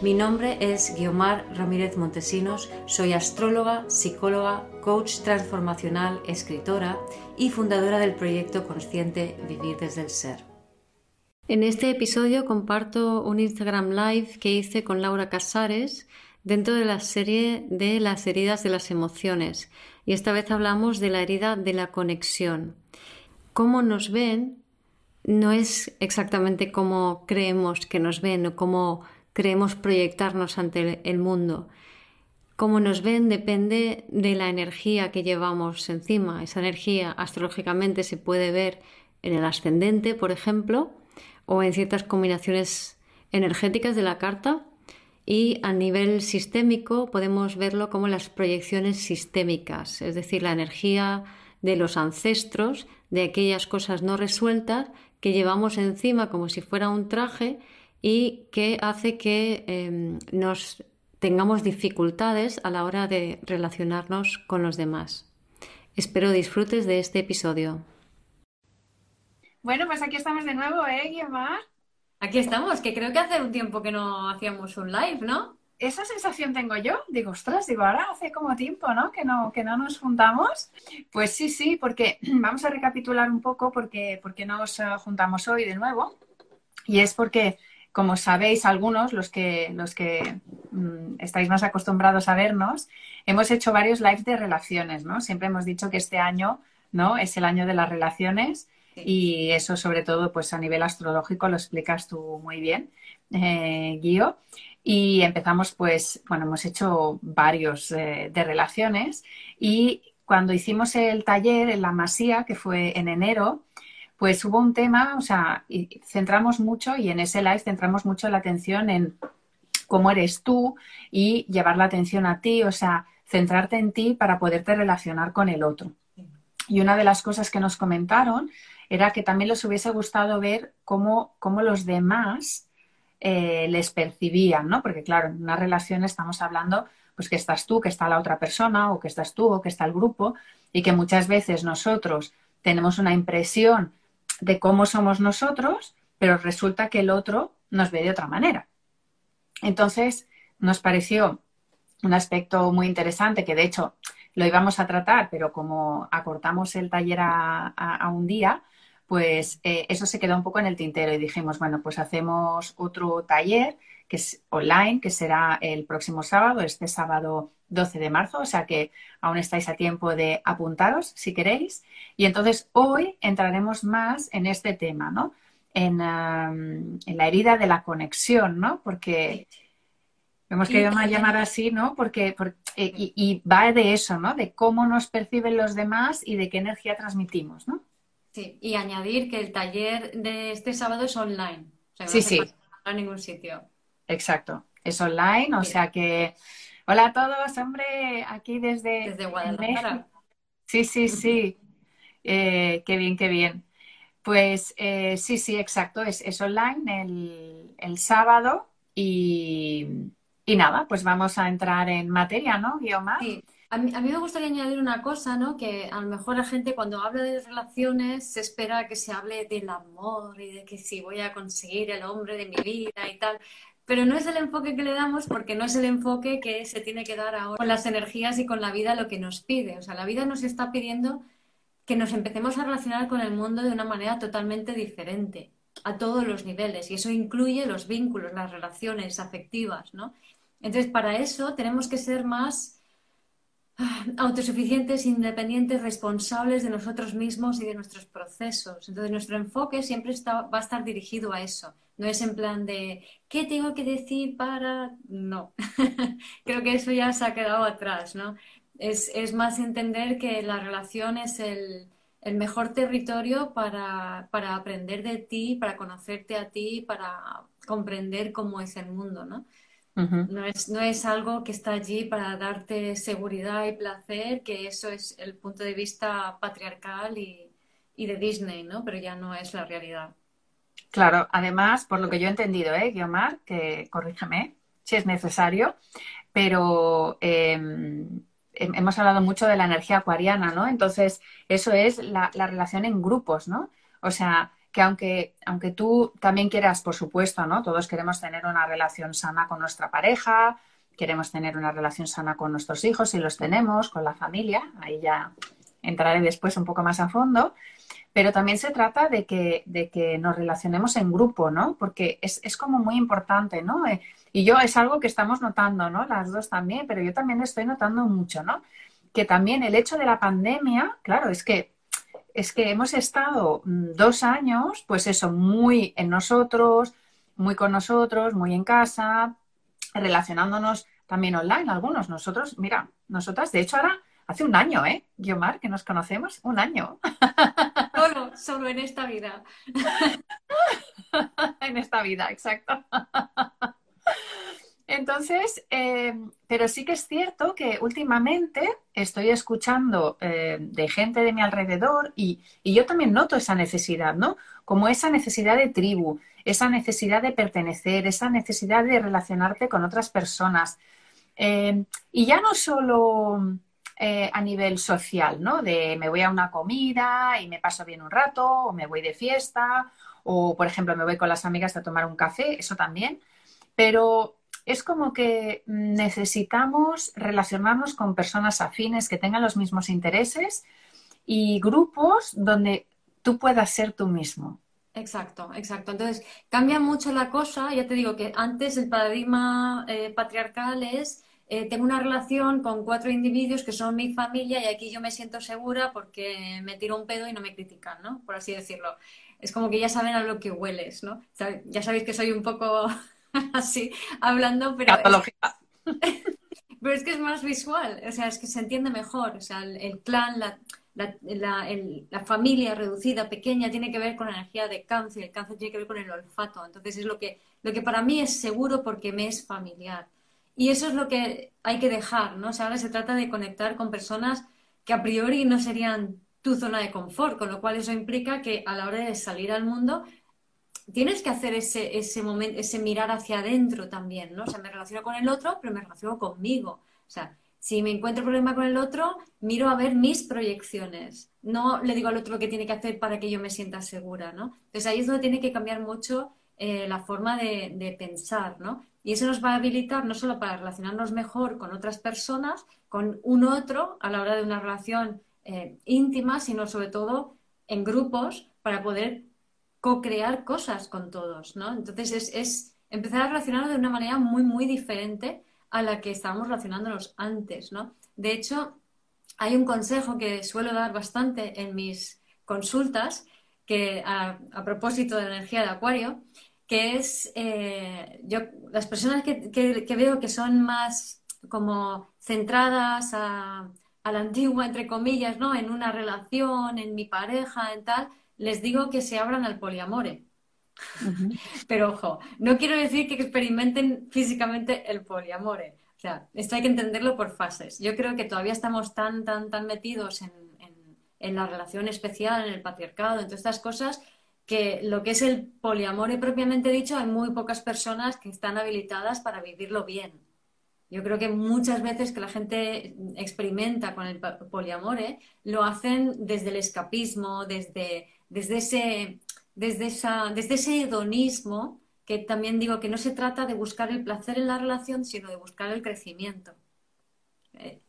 Mi nombre es Guiomar Ramírez Montesinos, soy astróloga, psicóloga, coach transformacional, escritora y fundadora del proyecto consciente Vivir desde el Ser. En este episodio comparto un Instagram Live que hice con Laura Casares dentro de la serie de las heridas de las emociones y esta vez hablamos de la herida de la conexión. Cómo nos ven no es exactamente cómo creemos que nos ven o cómo creemos proyectarnos ante el mundo. Cómo nos ven depende de la energía que llevamos encima. Esa energía astrológicamente se puede ver en el ascendente, por ejemplo, o en ciertas combinaciones energéticas de la carta. Y a nivel sistémico podemos verlo como las proyecciones sistémicas, es decir, la energía de los ancestros, de aquellas cosas no resueltas que llevamos encima como si fuera un traje y que hace que em, nos tengamos dificultades a la hora de relacionarnos con los demás. Espero disfrutes de este episodio. Bueno, pues aquí estamos de nuevo, ¿eh, Guiomar? Aquí estamos, que creo que hace un tiempo que no hacíamos un live, ¿no? Esa sensación tengo yo. Digo, ostras, digo, ahora hace como tiempo, ¿no? Que no, que no nos juntamos. Pues sí, sí, porque vamos a recapitular un poco porque, porque nos eh, juntamos hoy de nuevo. Y es porque como sabéis algunos, los que, los que mm, estáis más acostumbrados a vernos, hemos hecho varios lives de relaciones, ¿no? Siempre hemos dicho que este año, ¿no? Es el año de las relaciones y eso sobre todo, pues a nivel astrológico lo explicas tú muy bien, eh, Guío. Y empezamos, pues, bueno, hemos hecho varios eh, de relaciones y cuando hicimos el taller en la Masía, que fue en enero, pues hubo un tema, o sea, centramos mucho y en ese live centramos mucho la atención en cómo eres tú y llevar la atención a ti, o sea, centrarte en ti para poderte relacionar con el otro. Y una de las cosas que nos comentaron era que también les hubiese gustado ver cómo, cómo los demás eh, les percibían, ¿no? Porque claro, en una relación estamos hablando pues que estás tú, que está la otra persona, o que estás tú, o que está el grupo, y que muchas veces nosotros tenemos una impresión de cómo somos nosotros, pero resulta que el otro nos ve de otra manera. Entonces, nos pareció un aspecto muy interesante que de hecho lo íbamos a tratar, pero como acortamos el taller a, un día, pues eh, eso se quedó un poco en el tintero y dijimos, bueno, pues hacemos otro taller que es online, que será el próximo sábado, este sábado 12 de marzo, o sea que aún estáis a tiempo de apuntaros si queréis. Y entonces hoy entraremos más en este tema, ¿no? En, la herida de la conexión, ¿no? Porque hemos querido llamar así, ¿no? Porque, eh, y, va de eso, ¿no? De cómo nos perciben los demás y de qué energía transmitimos, ¿no? Sí, y añadir que el taller de este sábado es online. sí, sí. a ningún sitio. Exacto, es online, o sea que Hola a todos, hombre, aquí desde, desde Guadalajara. Sí, sí, sí. Eh, qué bien, qué bien. Pues eh, sí, sí, exacto, es, es online el, sábado y, nada, pues vamos a entrar en materia, ¿no, Guiomar? Sí. A mí, a mí, me gustaría añadir una cosa, ¿no? Que a lo mejor la gente cuando habla de relaciones se espera que se hable del amor y de que si voy a conseguir el hombre de mi vida y tal pero no es el enfoque que le damos porque no es el enfoque que se tiene que dar ahora con las energías y con la vida lo que nos pide. O sea, la vida nos está pidiendo que nos empecemos a relacionar con el mundo de una manera totalmente diferente, a todos los niveles, y eso incluye los vínculos, las relaciones afectivas, ¿no? Entonces, para eso tenemos que ser más ah, autosuficientes, independientes, responsables de nosotros mismos y de nuestros procesos. Entonces, nuestro enfoque siempre va a estar dirigido a eso no es en plan de, ¿qué tengo que decir para...? No, creo que eso ya se ha quedado atrás, ¿no? Es, más entender que la relación es el, mejor territorio para, aprender de ti, para conocerte a ti, para comprender cómo es el mundo, ¿no? no, es, no es algo que está allí para darte seguridad y placer, que eso es el punto de vista patriarcal y, y de Disney, ¿no? Pero ya no es la realidad. Claro, además, por lo que yo he entendido, ¿eh, Guiomar? Que corrígeme si es necesario, pero em, hemos hablado mucho de la energía acuariana, ¿no? Entonces, eso es la, relación en grupos, ¿no? O sea, que aunque, aunque tú también quieras, por supuesto, ¿no? Todos queremos tener una relación sana con nuestra pareja, queremos tener una relación sana con nuestros hijos, si los tenemos, con la familia, ahí ya entraré después un poco más a fondo, pero también se trata de que, de que nos relacionemos en grupo, ¿no? Porque es, es como muy importante, ¿no? Eh, y yo es algo que estamos notando, ¿no? Las dos también, pero yo también estoy notando mucho, ¿no? Que también el hecho de la pandemia, claro, es que es que hemos estado mm, dos años, pues eso, muy en nosotros, muy con nosotros, muy en casa, relacionándonos también online, algunos. Nosotros, mira, nosotras, de hecho, ahora hace un año, ¿eh? Guiomar, que nos conocemos, un año. Solo, solo en esta vida. en esta vida, exacto. Entonces, eh, pero sí que es cierto que últimamente estoy escuchando eh, de gente de mi alrededor y, yo también noto esa necesidad, ¿no? Como esa necesidad de tribu, esa necesidad de pertenecer, esa necesidad de relacionarte con otras personas. Eh, y ya no solo a nivel social, ¿no? De me voy a una comida y me paso bien un rato, o me voy de fiesta, o por ejemplo me voy con las amigas a tomar un café, eso también. Pero es como que necesitamos relacionarnos con personas afines que tengan los mismos intereses y grupos donde tú puedas ser tú mismo. Exacto, exacto. Entonces, cambia mucho la cosa. Ya te digo que antes el paradigma eh, patriarcal es, eh, tengo una relación con cuatro individuos que son mi familia y aquí yo me siento segura porque me tiro un pedo y no me critican, ¿no? Por así decirlo. Es como que ya saben a lo que hueles, ¿no? Ya sabéis que soy un poco así hablando, pero... Es, pero es que es más visual, o sea, es que se entiende mejor, o sea, el, clan, la, la, familia reducida, pequeña, tiene que ver con la energía de cáncer, el cáncer tiene que ver con el olfato, entonces es lo que, lo que para mí es seguro porque me es familiar. Y eso es lo que hay que dejar, ¿no? O sea, ahora se trata de conectar con personas que a priori no serían tu zona de confort, con lo cual eso implica que a la hora de salir al mundo tienes que hacer ese, ese momento, ese mirar hacia adentro también, ¿no? O sea, me relaciono con el otro, pero me relaciono conmigo. O sea, si me encuentro problema con el otro, miro a ver mis proyecciones. No le digo al otro lo que tiene que hacer para que yo me sienta segura, ¿no? Entonces ahí es donde tiene que cambiar mucho eh, la forma de, pensar, ¿no? Y eso nos va a habilitar no solo para relacionarnos mejor con otras personas, con un otro a la hora de una relación eh, íntima, sino sobre todo en grupos para poder co-crear cosas con todos, ¿no? Entonces es, empezar a relacionarnos de una manera muy, muy diferente a la que estábamos relacionándonos antes, ¿no? De hecho, hay un consejo que suelo dar bastante en mis consultas, que a, propósito de energía de Acuario, que es eh, yo, las personas que, veo que son más como centradas a, a, la antigua, entre comillas, ¿no? En una relación, en mi pareja, en tal, les digo que se abran al poliamore. Pero ojo, no quiero decir que experimenten físicamente el poliamore. O sea, esto hay que entenderlo por fases. Yo creo que todavía estamos tan, tan, tan metidos en, la relación especial, en el patriarcado, en todas estas cosas, que lo que es el poliamore propiamente dicho, hay muy pocas personas que están habilitadas para vivirlo bien. Yo creo que muchas veces que la gente experimenta con el poliamore, lo hacen desde el escapismo, desde desde ese, desde, esa, desde ese hedonismo, que también digo que no se trata de buscar el placer en la relación, sino de buscar el crecimiento. Eh,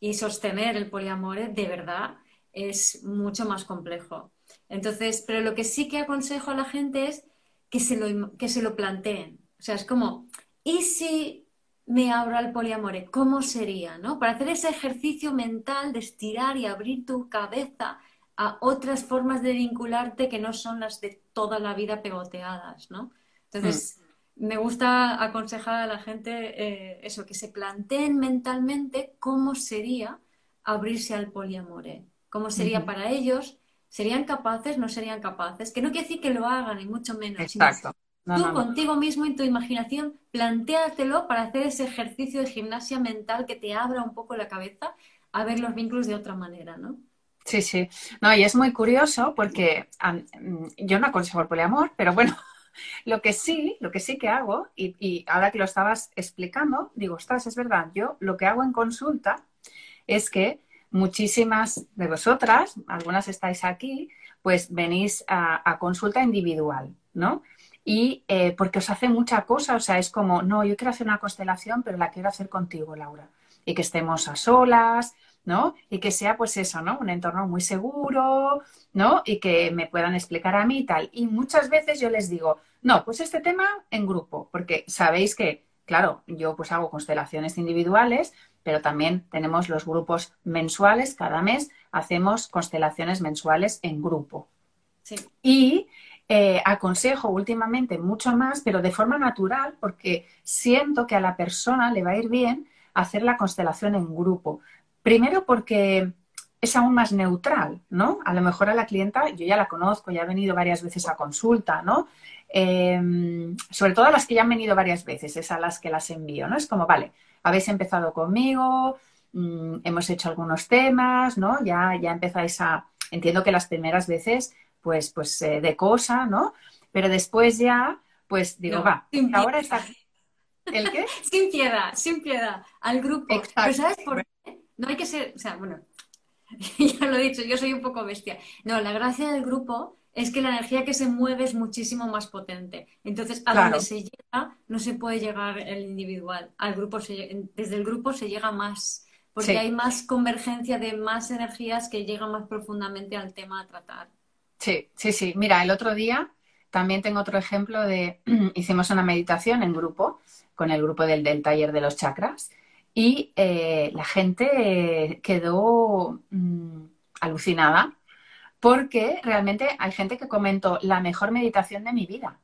y sostener el poliamor de verdad es mucho más complejo. Entonces, pero lo que sí que aconsejo a la gente es que se lo, que se lo planteen. O sea, es como, ¿y si me abro al poliamore? ¿Cómo sería? ¿no? Para hacer ese ejercicio mental de estirar y abrir tu cabeza a otras formas de vincularte que no son las de toda la vida pegoteadas, ¿no? Entonces, mm. me gusta aconsejar a la gente eh, eso, que se planteen mentalmente cómo sería abrirse al poliamore, cómo sería para ellos, serían capaces, no serían capaces, que no quiere decir que lo hagan, y mucho menos, Exacto. Tú contigo mismo en tu imaginación, plantéatelo para hacer ese ejercicio de gimnasia mental que te abra un poco la cabeza a ver los vínculos de otra manera, ¿no? Sí, sí. No, y es muy curioso porque mm, yo no aconsejo el poliamor, pero bueno, lo que sí, lo que sí que hago, y, y, ahora que lo estabas explicando, digo, ostras, es verdad, yo lo que hago en consulta es que muchísimas de vosotras, algunas estáis aquí, pues venís a, consulta individual, ¿no? Y eh, porque os hace mucha cosa, o sea, es como, no, yo quiero hacer una constelación, pero la quiero hacer contigo, Laura. Y que estemos a solas, ¿no? Y que sea, pues eso, ¿no? Un entorno muy seguro, ¿no? Y que me puedan explicar a mí y tal. Y muchas veces yo les digo, no, pues este tema en grupo, porque sabéis que, claro, yo pues hago constelaciones individuales, pero también tenemos los grupos mensuales, cada mes hacemos constelaciones mensuales en grupo. Y eh, aconsejo últimamente mucho más, pero de forma natural, porque siento que a la persona le va a ir bien hacer la constelación en grupo. Primero porque es aún más neutral, ¿no? A lo mejor a la clienta, yo ya la conozco, ya ha venido varias veces a consulta, ¿no? Em, sobre todo a las que ya han venido varias veces, es a las que las envío, ¿no? Es como, vale, habéis empezado conmigo, mm, hemos hecho algunos temas, ¿no? Ya, ya empezáis a, entiendo que las primeras veces, pues, pues eh, de cosa, ¿no? Pero después ya, pues digo, va, ahora está... ¿El qué? sin piedad, sin piedad, al grupo. Pero ¿sabes por qué? No hay que ser, o sea, bueno, ya lo he dicho, yo soy un poco bestia. No, la gracia del grupo es que la energía que se mueve es muchísimo más potente. Entonces, a donde se llega, no se puede llegar el individual. Al grupo desde el grupo se llega más, porque hay más convergencia de más energías que llegan más profundamente al tema a tratar. Sí, sí, sí. Mira, el otro día también tengo otro ejemplo de, hicimos una meditación en grupo, con el grupo del, del taller de los chakras, y eh, la gente quedó mm, alucinada porque realmente hay gente que comentó la mejor meditación de mi vida.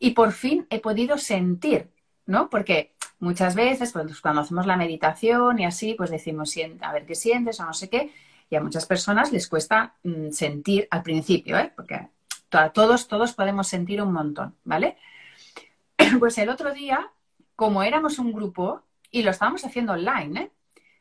Y por fin he podido sentir, ¿no? Porque muchas veces pues, cuando hacemos la meditación y así, pues decimos, a ver qué sientes o no sé qué, y a muchas personas les cuesta mm, sentir al principio, ¿eh? Porque todos, todos podemos sentir un montón, ¿vale? Pues el otro día, como éramos un grupo y lo estábamos haciendo online, ¿eh?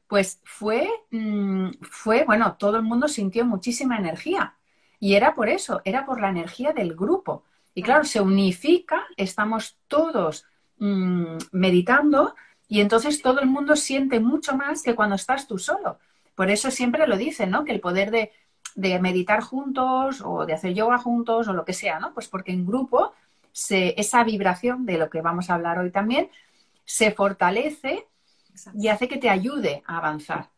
Pues fue, mm, fue, bueno, todo el mundo sintió muchísima energía. Y era por eso, era por la energía del grupo. Y claro, se unifica, estamos todos mm, meditando y entonces todo el mundo siente mucho más que cuando estás tú solo. Por eso siempre lo dicen, ¿no? Que el poder de, de meditar juntos o de hacer yoga juntos o lo que sea, ¿no? Pues porque en grupo se, esa vibración de lo que vamos a hablar hoy también se fortalece y hace que te ayude a avanzar.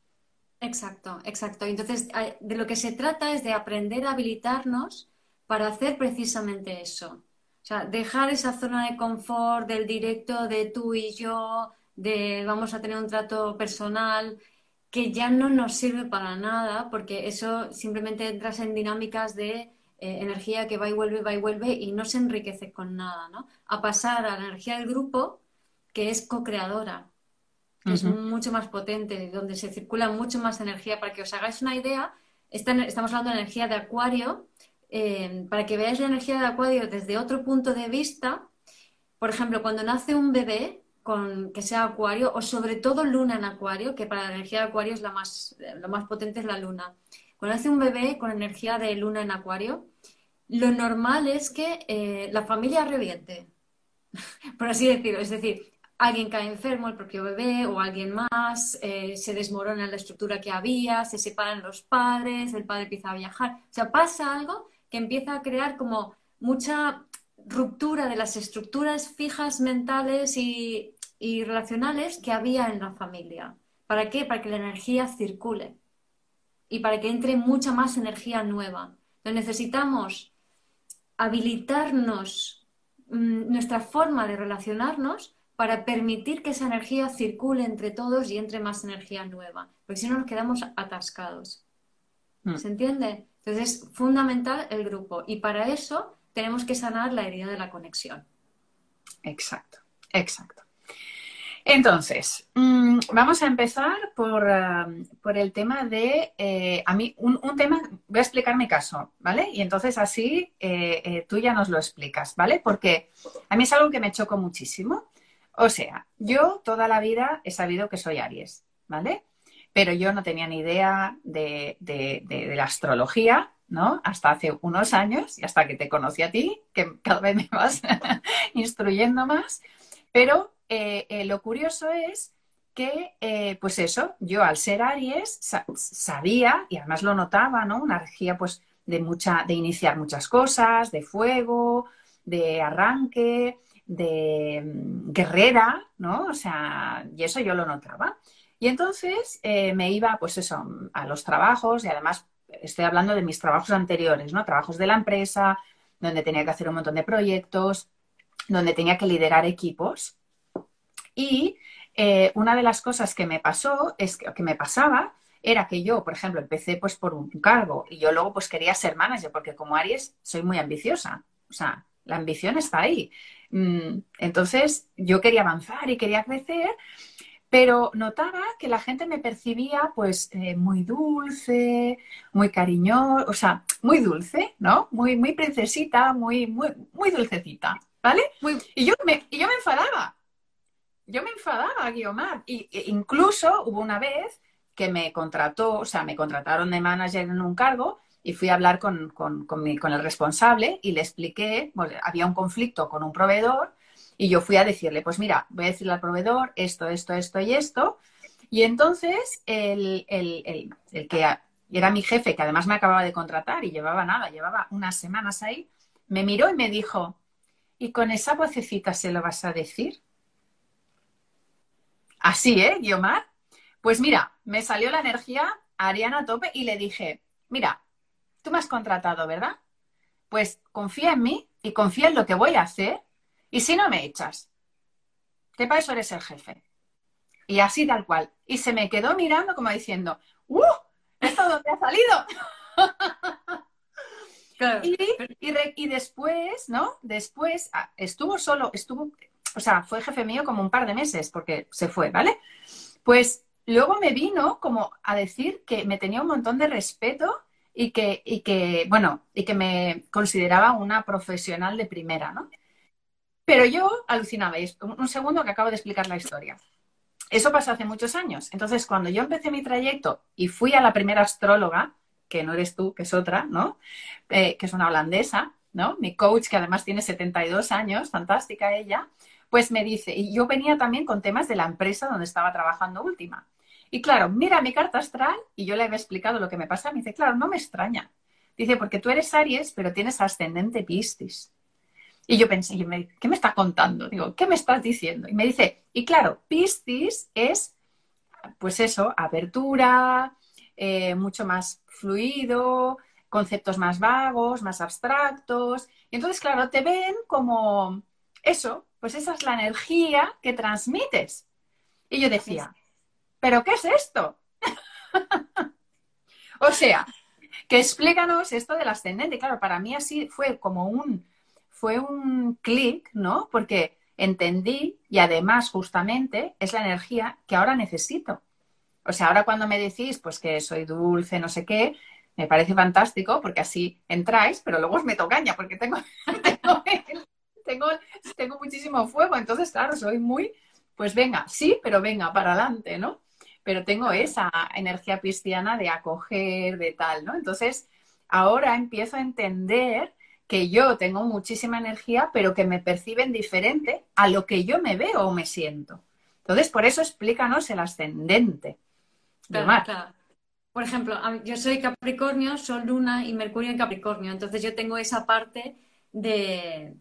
Exacto, exacto. Entonces, de lo que se trata es de aprender a habilitarnos para hacer precisamente eso. O sea, dejar esa zona de confort del directo de tú y yo, de vamos a tener un trato personal, que ya no nos sirve para nada, porque eso simplemente entras en dinámicas de eh, energía que va y vuelve, va y vuelve y no se enriquece con nada, ¿no? A pasar a la energía del grupo, que es co-creadora que es mucho más potente, donde se circula mucho más energía. Para que os hagáis una idea, estamos hablando de energía de acuario. Eh, para que veáis la energía de acuario desde otro punto de vista, por ejemplo, cuando nace un bebé con que sea acuario, o sobre todo luna en acuario, que para la energía de acuario es la más, lo más potente es la luna. Cuando nace un bebé con energía de luna en acuario, lo normal es que eh, la familia reviente, por así decirlo. Es decir, alguien cae enfermo, el propio bebé o alguien más, eh, se desmorona la estructura que había, se separan los padres, el padre empieza a viajar. O sea, pasa algo que empieza a crear como mucha ruptura de las estructuras fijas mentales y, y relacionales que había en la familia. ¿Para qué? Para que la energía circule y para que entre mucha más energía nueva. Entonces necesitamos habilitarnos mm, nuestra forma de relacionarnos para permitir que esa energía circule entre todos y entre más energía nueva, porque si no nos quedamos atascados. Hmm. ¿Se entiende? Entonces es fundamental el grupo y para eso tenemos que sanar la herida de la conexión. Exacto, exacto. Entonces, mm, vamos a empezar por, por el tema de, eh, a mí, un, tema, voy a explicar mi caso, ¿vale? Y entonces así eh, eh, tú ya nos lo explicas, ¿vale? Porque a mí es algo que me chocó muchísimo. O sea, yo toda la vida he sabido que soy Aries, ¿vale? Pero yo no tenía ni idea de, de la astrología, ¿no? Hasta hace unos años y hasta que te conocí a ti, que cada vez me vas instruyendo más. Pero eh, eh, lo curioso es que, eh, pues eso, yo al ser Aries sabía, y además lo notaba, ¿no? Una energía, pues, de mucha, de iniciar muchas cosas, de fuego, de arranque, de mm, guerrera, ¿no? O sea, y eso yo lo notaba. Y entonces me iba, pues eso, a los trabajos y además estoy hablando de mis trabajos anteriores, ¿no? Trabajos de la empresa, donde tenía que hacer un montón de proyectos, donde tenía que liderar equipos. Y eh, una de las cosas que me pasó, es que, que, me pasaba, era que yo, por ejemplo, empecé pues por un cargo y yo luego pues quería ser manager, porque como Aries soy muy ambiciosa. O sea, la ambición está ahí. Mm, entonces, yo quería avanzar y quería crecer, pero notaba que la gente me percibía pues eh, muy dulce, muy cariñosa, o sea, muy dulce, ¿no? Muy, muy princesita, muy, muy, muy dulcecita, ¿vale? Y, yo me, y yo me enfadaba yo me enfadaba, Guiomar. Y, e incluso hubo una vez que me contrató, o sea, me contrataron de manager en un cargo y fui a hablar con, con, el responsable y le expliqué, había un conflicto con un proveedor y yo fui a decirle, pues mira, voy a decirle al proveedor esto, esto, esto y esto. Y entonces el, el, el que era mi jefe, que además me acababa de contratar y llevaba nada, llevaba unas semanas ahí, me miró y me dijo, ¿y con esa vocecita se lo vas a decir? Así, ¿eh, Guiomar? Pues mira, me salió la energía Ariana tope y le dije, mira, tú me has contratado, ¿verdad? Pues confía en mí y confía en lo que voy a hacer y si no me echas, que para eso eres el jefe. Y así tal cual. Y se me quedó mirando como diciendo, ¡uh! ¿Esto dónde ha salido? Y, y, después, ¿no? Después ah, estuvo solo, estuvo, o sea, fue jefe mío como un par de meses porque se fue, ¿vale? Pues luego me vino como a decir que me tenía un montón de respeto y que, y que, bueno, y que me consideraba una profesional de primera, ¿no? Pero yo alucinaba, y un segundo que acabo de explicar la historia. Eso pasó hace muchos años. Entonces, cuando yo empecé mi trayecto y fui a la primera astróloga, que no eres tú, que es otra, ¿no? Eh, que es una holandesa, ¿no? Mi coach, que además tiene 72 años, fantástica ella, pues me dice, y yo venía también con temas de la empresa donde estaba trabajando última. Y claro, mira mi carta astral y yo le había explicado lo que me pasa. Me dice, claro, no me extraña. Dice, porque tú eres Aries, pero tienes ascendente Piscis. Y yo pensé, ¿qué me está contando? Digo, ¿qué me estás diciendo? Y me dice, y claro, Piscis es, pues eso, apertura, eh, mucho más fluido, conceptos más vagos, más abstractos. Y entonces, claro, te ven como eso, pues esa es la energía que transmites. Y yo decía, ¿pero qué es esto? o sea, que explícanos esto del ascendente. Claro, para mí así fue como un, fue un clic, ¿no? Porque entendí y además justamente es la energía que ahora necesito. O sea, ahora cuando me decís pues que soy dulce, no sé qué, me parece fantástico porque así entráis, pero luego os meto caña porque tengo, tengo tengo, tengo muchísimo fuego, entonces, claro, soy muy, pues venga, sí, pero venga, para adelante, ¿no? Pero tengo esa energía cristiana de acoger, de tal, ¿no? Entonces, ahora empiezo a entender que yo tengo muchísima energía, pero que me perciben diferente a lo que yo me veo o me siento. Entonces, por eso explícanos el ascendente. Por ejemplo, yo soy Capricornio, Sol, Luna y Mercurio en Capricornio. Entonces yo tengo esa parte de,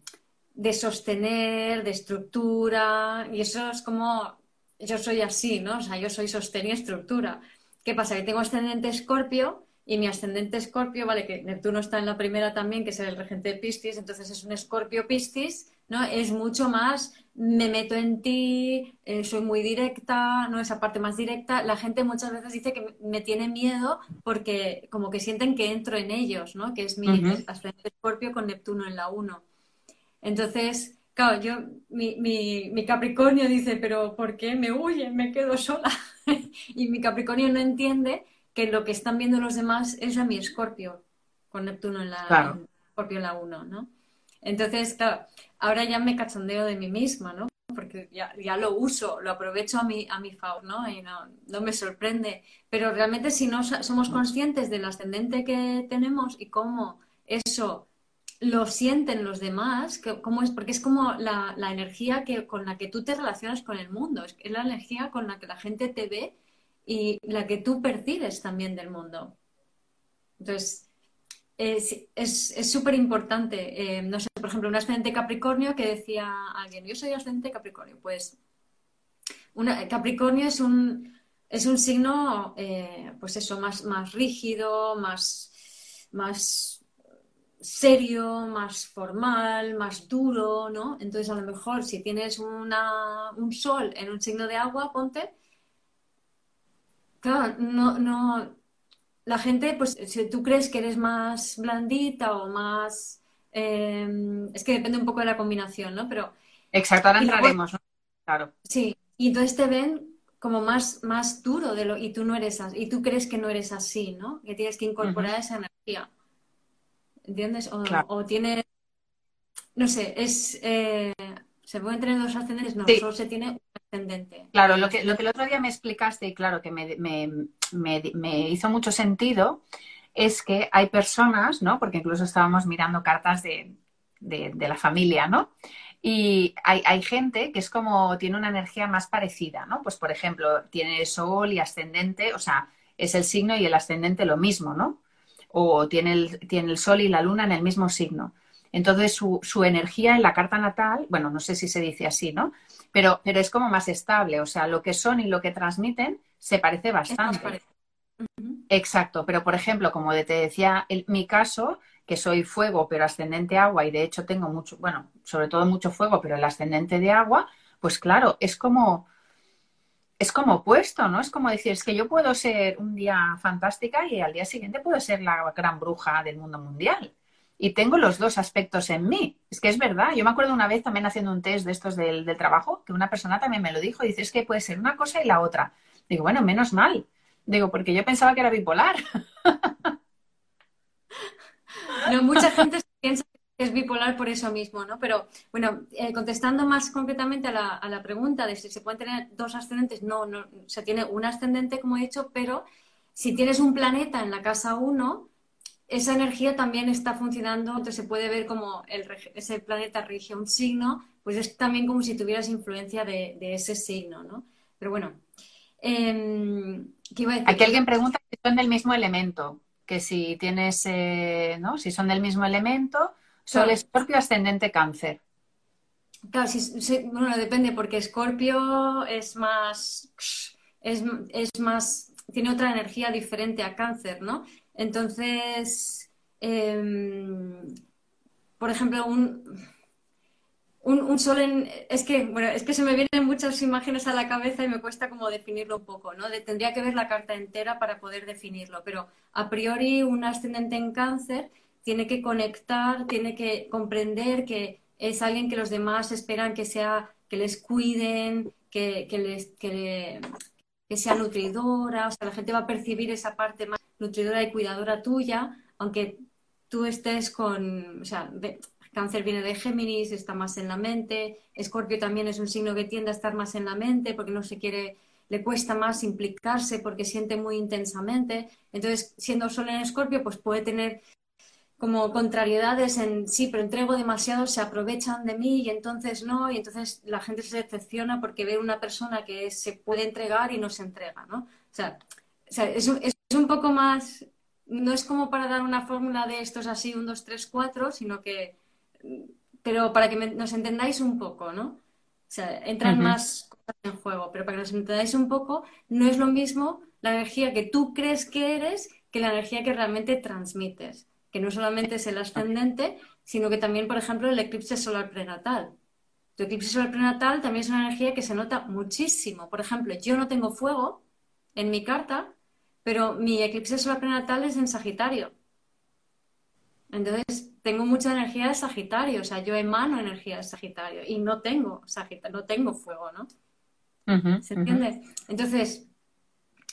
de sostener, de estructura, y eso es como, yo soy así, ¿no? O sea, yo soy sostén y estructura. ¿Qué pasa? Que tengo ascendente escorpio y mi ascendente escorpio, vale, que Neptuno está en la primera también, que es el regente de Piscis, entonces es un escorpio Piscis, ¿no? Es mucho más, me meto en ti, eh, soy muy directa, ¿no? Esa parte más directa. La gente muchas veces dice que me tiene miedo porque como que sienten que entro en ellos, ¿no? Que es mi ascendente escorpio con Neptuno en la 1. Entonces, claro, yo, mi, mi, Capricornio dice, pero ¿por qué me huye? Me quedo sola. y mi Capricornio no entiende que lo que están viendo los demás es a mi Escorpio, con Neptuno en la, Escorpio en la 1, ¿no? Entonces, claro, ahora ya me cachondeo de mí misma, ¿no? Porque ya, ya lo uso, lo aprovecho a mi, a mi favor, ¿no? Y no, no me sorprende. Pero realmente si no somos conscientes del ascendente que tenemos y cómo eso lo sienten los demás, que, cómo es, porque es como la, la, energía que, con la que tú te relacionas con el mundo, es, la energía con la que la gente te ve y la que tú percibes también del mundo. Entonces, es súper importante. Eh, no sé, por ejemplo, un ascendente Capricornio que decía alguien, yo soy ascendente Capricornio. Pues una, Capricornio es un, es un signo, eh, pues eso, más, más rígido, más, más serio, más formal, más duro, ¿no? Entonces, a lo mejor si tienes una, un sol en un signo de agua, ponte, claro, no, no, la gente, pues si tú crees que eres más blandita o más... Em, es que depende un poco de la combinación, ¿no? Pero... Exacto, ahora entraremos, ¿no? Claro. Sí, y entonces te ven como más, más duro de lo... Y tú no eres así, y tú crees que no eres así, ¿no? Que tienes que incorporar esa energía. ¿Entiendes? O, o tiene... No sé, es... Eh, ¿Se pueden tener dos ascendentes? No, solo se tiene un ascendente. Claro, lo que, lo que el otro día me explicaste, y claro que me, me, hizo mucho sentido es que hay personas, ¿no? Porque incluso estábamos mirando cartas de, la familia, ¿no? Y hay, gente que es como, tiene una energía más parecida, ¿no? Pues, por ejemplo, tiene sol y ascendente, o sea, es el signo y el ascendente lo mismo, ¿no? O tiene el, tiene el sol y la luna en el mismo signo. Entonces, su, su, energía en la carta natal, bueno, no sé si se dice así, ¿no? Pero, pero es como más estable, o sea, lo que son y lo que transmiten se parece bastante. Exacto, pero por ejemplo, como te decía, en mi caso, que soy fuego pero ascendente agua y de hecho tengo mucho, bueno, sobre todo mucho fuego pero el ascendente de agua, pues claro, es como, es como opuesto, ¿no? Es como decir, es que yo puedo ser un día fantástica y al día siguiente puedo ser la gran bruja del mundo mundial. Y tengo los dos aspectos en mí. Es que es verdad. Yo me acuerdo una vez también haciendo un test de estos del, del trabajo, que una persona también me lo dijo. Dice, es que puede ser una cosa y la otra. Digo, bueno, menos mal. Digo, porque yo pensaba que era bipolar. No, mucha gente piensa es bipolar por eso mismo, ¿no? Pero bueno, eh, contestando más concretamente a la, a pregunta de si se pueden tener dos ascendentes, no, no, se tiene un ascendente, como he dicho, pero si tienes un planeta en la casa 1, esa energía también está funcionando, entonces se puede ver como el, ese planeta rige un signo, pues es también como si tuvieras influencia de, ese signo, ¿no? Pero bueno, Em, Aquí alguien pregunta si son del mismo elemento, que si tienes, eh, ¿no? Si son del mismo elemento, Sol Escorpio ascendente Cáncer. Claro, bueno, depende, porque Escorpio es más, es, más, tiene otra energía diferente a Cáncer, ¿no? Entonces, em, por ejemplo, un, un, sol en... Es que, bueno, es que se me vienen muchas imágenes a la cabeza y me cuesta como definirlo un poco, ¿no? tendría que ver la carta entera para poder definirlo, pero a priori un ascendente en cáncer tiene que conectar, tiene que comprender que es alguien que los demás esperan que sea, que les cuiden, que, les, que, que sea nutridora, o sea, la gente va a percibir esa parte más nutridora y cuidadora tuya, aunque tú estés con, o sea, Cáncer viene de Géminis, está más en la mente. Escorpio también es un signo que tiende a estar más en la mente porque no se quiere, le cuesta más implicarse porque siente muy intensamente. Entonces, siendo Sol en Escorpio, pues puede tener como contrariedades en sí, pero entrego demasiado, se aprovechan de mí y entonces no, y entonces la gente se decepciona porque ve una persona que se puede entregar y no se entrega, ¿no? O sea, es, un, es, un poco más, no es como para dar una fórmula de estos así, un, dos, tres, cuatro, sino que pero para que nos entendáis un poco, ¿no? O sea, entran más cosas en juego, pero para que nos entendáis un poco, no es lo mismo la energía que tú crees que eres que la energía que realmente transmites, que no solamente es el ascendente, sino que también, por ejemplo, el eclipse solar prenatal. Tu eclipse solar prenatal también es una energía que se nota muchísimo. Por ejemplo, yo no tengo fuego en mi carta, pero mi eclipse solar prenatal es en Sagitario. Entonces, tengo mucha energía de Sagitario, o sea, yo emano energía de Sagitario y no tengo Sagitario, no tengo fuego, ¿no? ¿Se entiende? Entonces,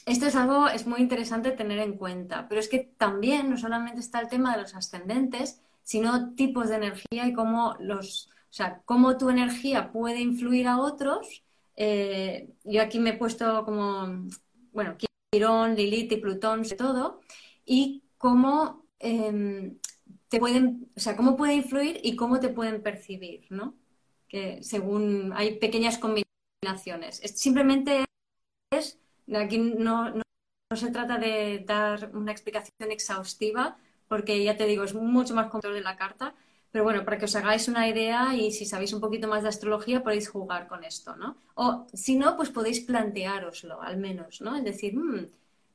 esto es algo, es muy interesante tener en cuenta, pero es que también no solamente está el tema de los ascendentes, sino tipos de energía y cómo los, o sea, cómo tu energía puede influir a otros. Eh, yo aquí me he puesto como, bueno, Quirón, Lilith y Plutón, todo, y cómo em, te pueden, o sea, cómo puede influir y cómo te pueden percibir, ¿no? Que según hay pequeñas combinaciones. simplemente es, aquí no, se trata de dar una explicación exhaustiva, porque ya te digo, es mucho más control de la carta, pero bueno, para que os hagáis una idea y si sabéis un poquito más de astrología podéis jugar con esto, ¿no? O si no, pues podéis planteároslo al menos, ¿no? Es decir, mm,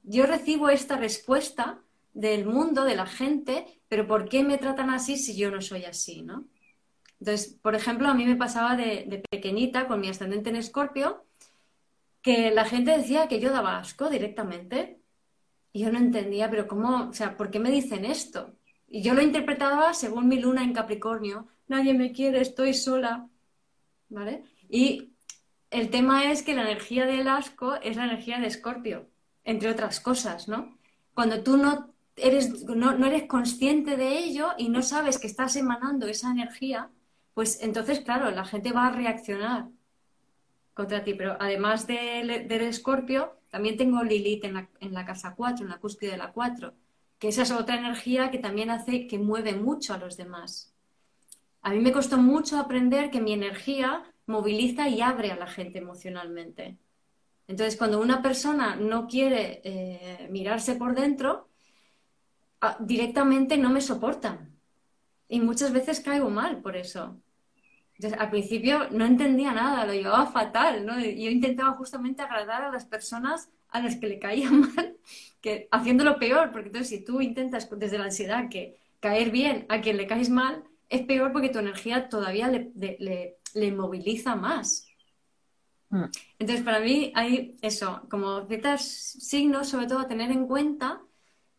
yo recibo esta respuesta del mundo, de la gente, pero ¿por qué me tratan así si yo no soy así, ¿no? Entonces, por ejemplo, a mí me pasaba de, pequeñita con mi ascendente en Escorpio, que la gente decía que yo daba asco directamente. Y yo no entendía, pero ¿cómo? O sea, ¿por qué me dicen esto? Y yo lo interpretaba según mi luna en Capricornio. Nadie me quiere, estoy sola. ¿Vale? Y el tema es que la energía del asco es la energía de Escorpio, entre otras cosas, ¿no? Cuando tú no eres, no, eres consciente de ello y no sabes que estás emanando esa energía, pues entonces, claro, la gente va a reaccionar contra ti. Pero además del, escorpio, también tengo Lilith en la, casa 4, en la cúspide de la 4, que esa es otra energía que también hace que mueve mucho a los demás. A mí me costó mucho aprender que mi energía moviliza y abre a la gente emocionalmente. Entonces, cuando una persona no quiere eh, mirarse por dentro, Ah, directamente no me soportan. Y muchas veces caigo mal por eso. Al principio no entendía nada, lo llevaba fatal, ¿no? Yo intentaba justamente agradar a las personas a las que le caía mal, que haciéndolo peor, porque entonces si tú intentas desde la ansiedad que caer bien a quien le caes mal, es peor porque tu energía todavía le, le, moviliza más. Mm. Entonces, para mí hay eso, como ciertos signos, sobre todo a tener en cuenta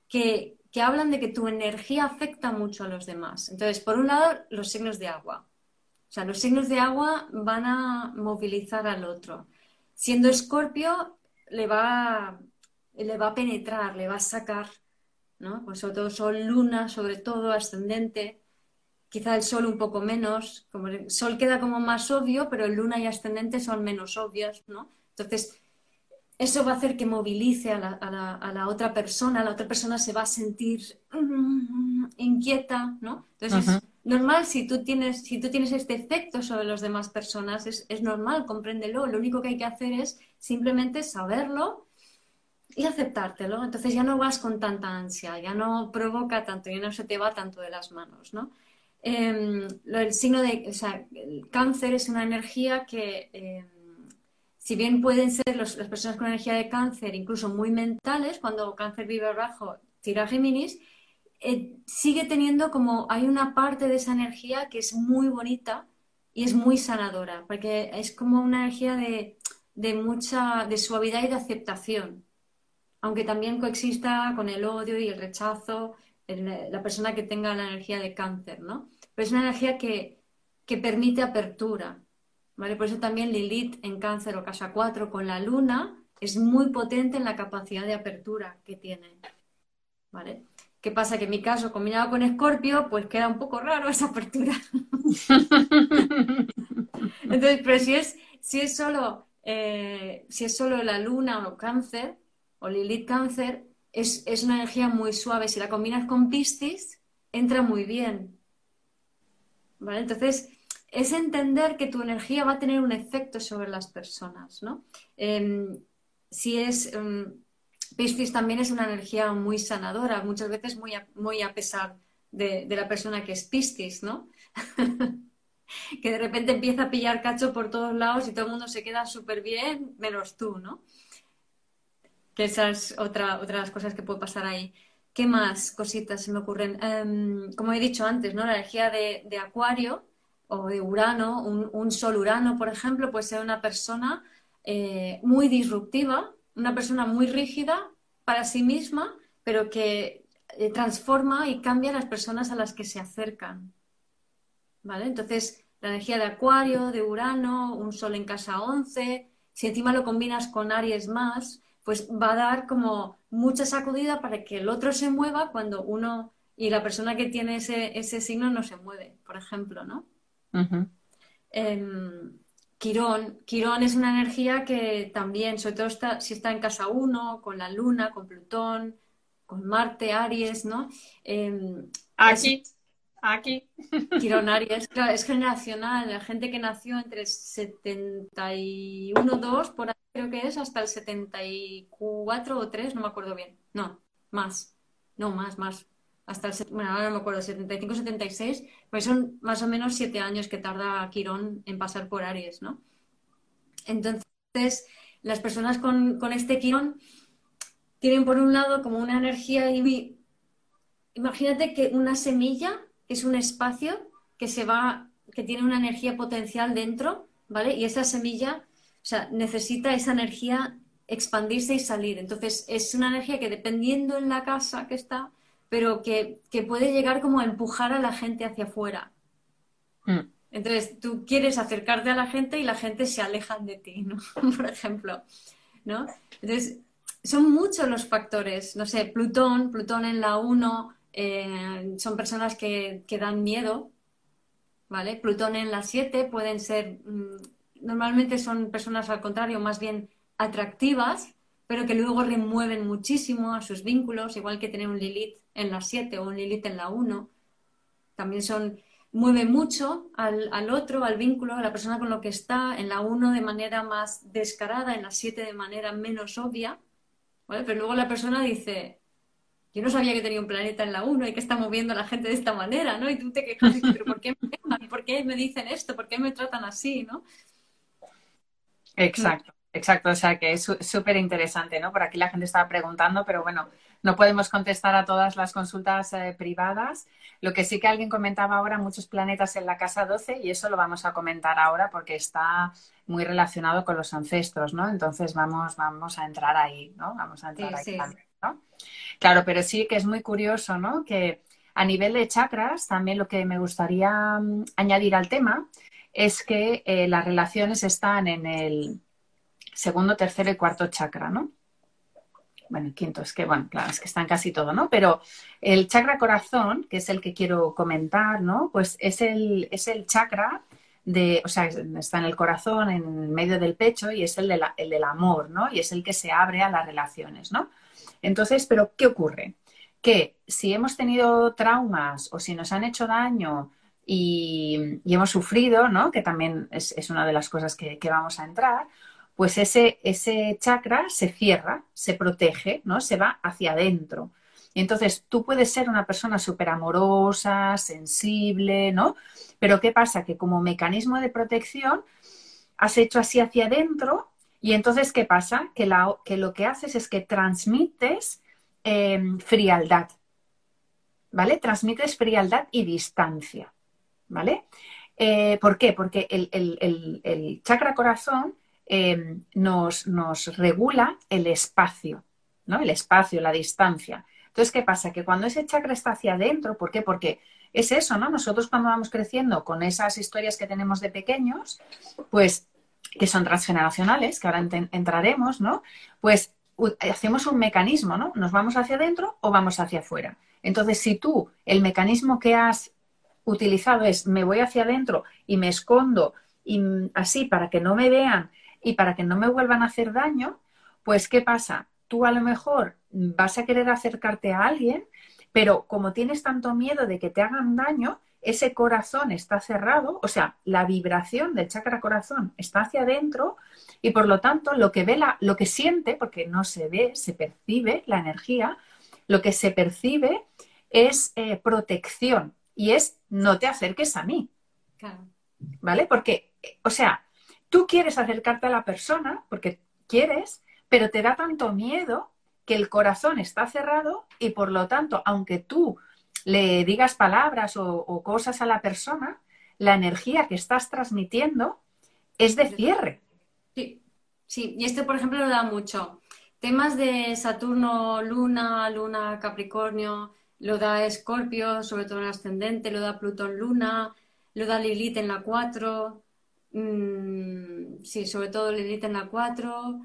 que, que hablan de que tu energía afecta mucho a los demás. Entonces, por un lado, los signos de agua. Sea, los signos de agua van a movilizar al otro. Siendo escorpio, le va, le va a penetrar, le va a sacar, ¿no? Pues sobre todo sol, luna, sobre todo ascendente. Quizá el sol un poco menos, como el sol queda como más obvio, pero luna y ascendente son menos obvios, ¿no? Entonces, eso va a hacer que movilice a la, otra persona, la otra persona se va a sentir mm, inquieta, ¿no? Entonces es normal si tú tienes, si tú tienes este efecto sobre las demás personas, es, normal, compréndelo. Lo único que hay que hacer es simplemente saberlo y aceptártelo. Entonces ya no vas con tanta ansia, ya no provoca tanto, ya no se te va tanto de las manos, ¿no? Em, el signo de, o sea, el cáncer es una energía que em, si bien pueden ser las personas con energía de cáncer incluso muy mentales, cuando cáncer vive abajo, tira Géminis, eh, sigue teniendo como, hay una parte de esa energía que es muy bonita y es muy sanadora, porque es como una energía de, mucha, de suavidad y de aceptación, aunque también coexista con el odio y el rechazo, la persona que tenga la energía de cáncer, ¿no? Pero es una energía que, que permite apertura, por eso también Lilith en cáncer o casa 4 con la luna es muy potente en la capacidad de apertura que tiene. ¿Vale? ¿Qué pasa? Que en mi caso, combinado con Escorpio, pues queda un poco raro esa apertura. Entonces, pero si es, si es solo eh, si es solo la luna o cáncer, o Lilith cáncer, es, es, una energía muy suave. Si la combinas con Piscis, entra muy bien. ¿Vale? Entonces, es entender que tu energía va a tener un efecto sobre las personas, ¿no? Em, si es... Um, Piscis también es una energía muy sanadora, muchas veces muy a, muy a pesar de, la persona que es Piscis, ¿no? que de repente empieza a pillar cacho por todos lados y todo el mundo se queda súper bien, menos tú, ¿no? Que esa es otra, de las cosas que puede pasar ahí. ¿Qué más cositas se me ocurren? Em, como he dicho antes, ¿no? La energía de, de Acuario o de Urano, un, Sol Urano, por ejemplo, puede ser una persona eh, muy disruptiva, una persona muy rígida para sí misma, pero que eh, transforma y cambia a las personas a las que se acercan. ¿Vale? Entonces, la energía de Acuario, de Urano, un Sol en casa 11, si encima lo combinas con Aries más, pues va a dar como mucha sacudida para que el otro se mueva cuando uno y la persona que tiene ese, ese signo no se mueve, por ejemplo, ¿no? Quirón. Quirón es una energía que también, sobre todo está, si está en casa 1, con la Luna, con Plutón, con Marte, Aries, ¿no? Em, aquí, aquí. Quirón, Aries, claro, es generacional. La gente que nació entre 71, 2, por ahí creo que es, hasta el 74 o 3, no me acuerdo bien. No, más. No, más, más hasta el, bueno, ahora no me acuerdo, 75, 76, pues son más o menos siete años que tarda Quirón en pasar por Aries, ¿no? Entonces, las personas con, este Quirón tienen por un lado como una energía y imagínate que una semilla es un espacio que se va, que tiene una energía potencial dentro, ¿vale? Y esa semilla, o sea, necesita esa energía expandirse y salir. Entonces, es una energía que dependiendo en la casa que está, pero que, puede llegar como a empujar a la gente hacia afuera. Mm. Entonces, tú quieres acercarte a la gente y la gente se aleja de ti, ¿no? Por ejemplo, ¿no? Entonces, son muchos los factores. No sé, Plutón, Plutón en la 1, eh, son personas que, que, dan miedo, ¿vale? Plutón en la 7 pueden ser, mm, normalmente son personas al contrario, más bien atractivas, pero que luego remueven muchísimo a sus vínculos, igual que tener un Lilith en la 7 o un Lilith en la 1. También son, mueve mucho al, al, otro, al vínculo, a la persona con lo que está, en la 1 de manera más descarada, en la 7 de manera menos obvia. Pero luego la persona dice, yo no sabía que tenía un planeta en la 1 y que está moviendo a la gente de esta manera, ¿no? Y tú te quejas y dices, pero ¿por qué me ¿Por qué me dicen esto? ¿Por qué me tratan así, no? Exacto. Exacto, o sea que es súper interesante, ¿no? Por aquí la gente estaba preguntando, pero bueno, no podemos contestar a todas las consultas eh, privadas. Lo que sí que alguien comentaba ahora, muchos planetas en la casa 12, y eso lo vamos a comentar ahora porque está muy relacionado con los ancestros, ¿no? Entonces vamos, vamos a entrar ahí, ¿no? Vamos a entrar ahí también, ¿no? Claro, pero sí que es muy curioso, ¿no? Que a nivel de chakras, también lo que me gustaría mm, añadir al tema es que eh, las relaciones están en el segundo, tercero y cuarto chakra, ¿no? Bueno, el quinto es que, bueno, claro, es que están casi todo, ¿no? Pero el chakra corazón, que es el que quiero comentar, ¿no? Pues es el, es el chakra de, o sea, está en el corazón, en medio del pecho y es el, el del amor, ¿no? Y es el que se abre a las relaciones, ¿no? Entonces, pero ¿qué ocurre? Que si hemos tenido traumas o si nos han hecho daño y, hemos sufrido, ¿no? Que también es, una de las cosas que vamos a entrar, pues ese, ese chakra se cierra, se protege, ¿no? Se va hacia adentro. Y entonces tú puedes ser una persona súper amorosa, sensible, ¿no? Pero ¿qué pasa? Que como mecanismo de protección has hecho así hacia adentro y entonces ¿qué pasa? Que, que lo que haces es que transmites em, frialdad, ¿vale? Transmites frialdad y distancia, ¿vale? Eh, ¿Por qué? Porque el, el chakra corazón Em, nos, regula el espacio, ¿no? El espacio, la distancia. Entonces, ¿qué pasa? Que cuando ese chakra está hacia adentro, ¿por qué? Porque es eso, ¿no? Nosotros cuando vamos creciendo con esas historias que tenemos de pequeños, pues que son transgeneracionales, que ahora entraremos, ¿no? Pues hacemos un mecanismo, ¿no? Nos vamos hacia adentro o vamos hacia afuera. Entonces, si tú el mecanismo que has utilizado es me voy hacia adentro y me escondo y así para que no me vean y para que no me vuelvan a hacer daño, pues ¿qué pasa? Tú a lo mejor vas a querer acercarte a alguien, pero como tienes tanto miedo de que te hagan daño, ese corazón está cerrado, o sea, la vibración del chakra corazón está hacia adentro y por lo tanto lo que ve, la, lo que siente, porque no se ve, se percibe la energía, lo que se percibe es eh, protección y es no te acerques a mí. ¿Vale? Porque, o sea, Tú quieres acercarte a la persona porque quieres, pero te da tanto miedo que el corazón está cerrado y por lo tanto, aunque tú le digas palabras o, cosas a la persona, la energía que estás transmitiendo es de cierre. Sí, sí, y este, por ejemplo, lo da mucho. temas de Saturno, Luna, Luna, Capricornio, lo da Escorpio, sobre todo en ascendente, lo da Plutón, Luna, lo da Lilith en la 4, mm, sí, sobre todo Lilith en la 4,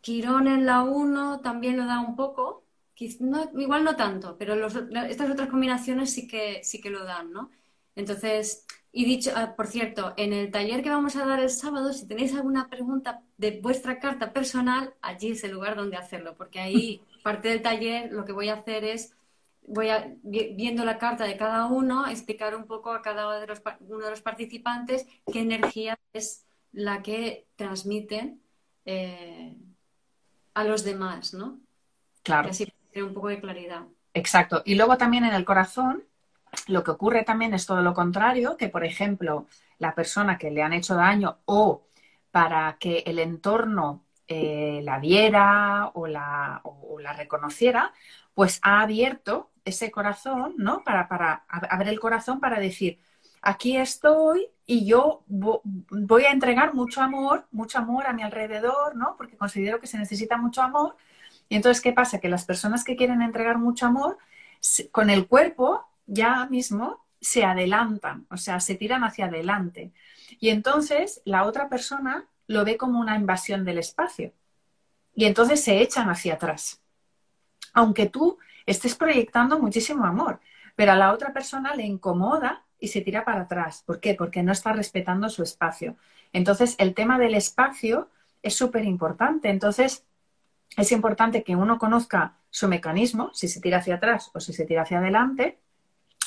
Quirón en la 1 también lo da un poco, igual no tanto, pero estas otras combinaciones sí que, sí que lo dan, ¿no? Entonces, y dicho, ah, por cierto, en el taller que vamos a dar el sábado, si tenéis alguna pregunta de vuestra carta personal, allí es el lugar donde hacerlo, porque ahí parte del taller lo que voy a hacer es, voy a, viendo la carta de cada uno, explicar un poco a cada uno de los, uno de los participantes qué energía es la que transmiten eh, a los demás, ¿no? Claro. así un poco de claridad. Exacto. Y luego también en el corazón, lo que ocurre también es todo lo contrario, que por ejemplo, la persona que le han hecho daño o para que el entorno eh, la viera o la, la, reconociera, pues ha abierto ese corazón, ¿no? Para, para abrir el corazón para decir, aquí estoy y yo voy a entregar mucho amor, mucho amor a mi alrededor, ¿no? Porque considero que se necesita mucho amor. Y entonces, ¿qué pasa? Que las personas que quieren entregar mucho amor, con el cuerpo ya mismo se adelantan, o sea, se tiran hacia adelante. Y entonces la otra persona lo ve como una invasión del espacio. Y entonces se echan hacia atrás. Aunque tú estés proyectando muchísimo amor, pero a la otra persona le incomoda y se tira para atrás. ¿Por qué? Porque no está respetando su espacio. Entonces, el tema del espacio es súper importante. Entonces, es importante que uno conozca su mecanismo, si se tira hacia atrás o si se tira hacia adelante,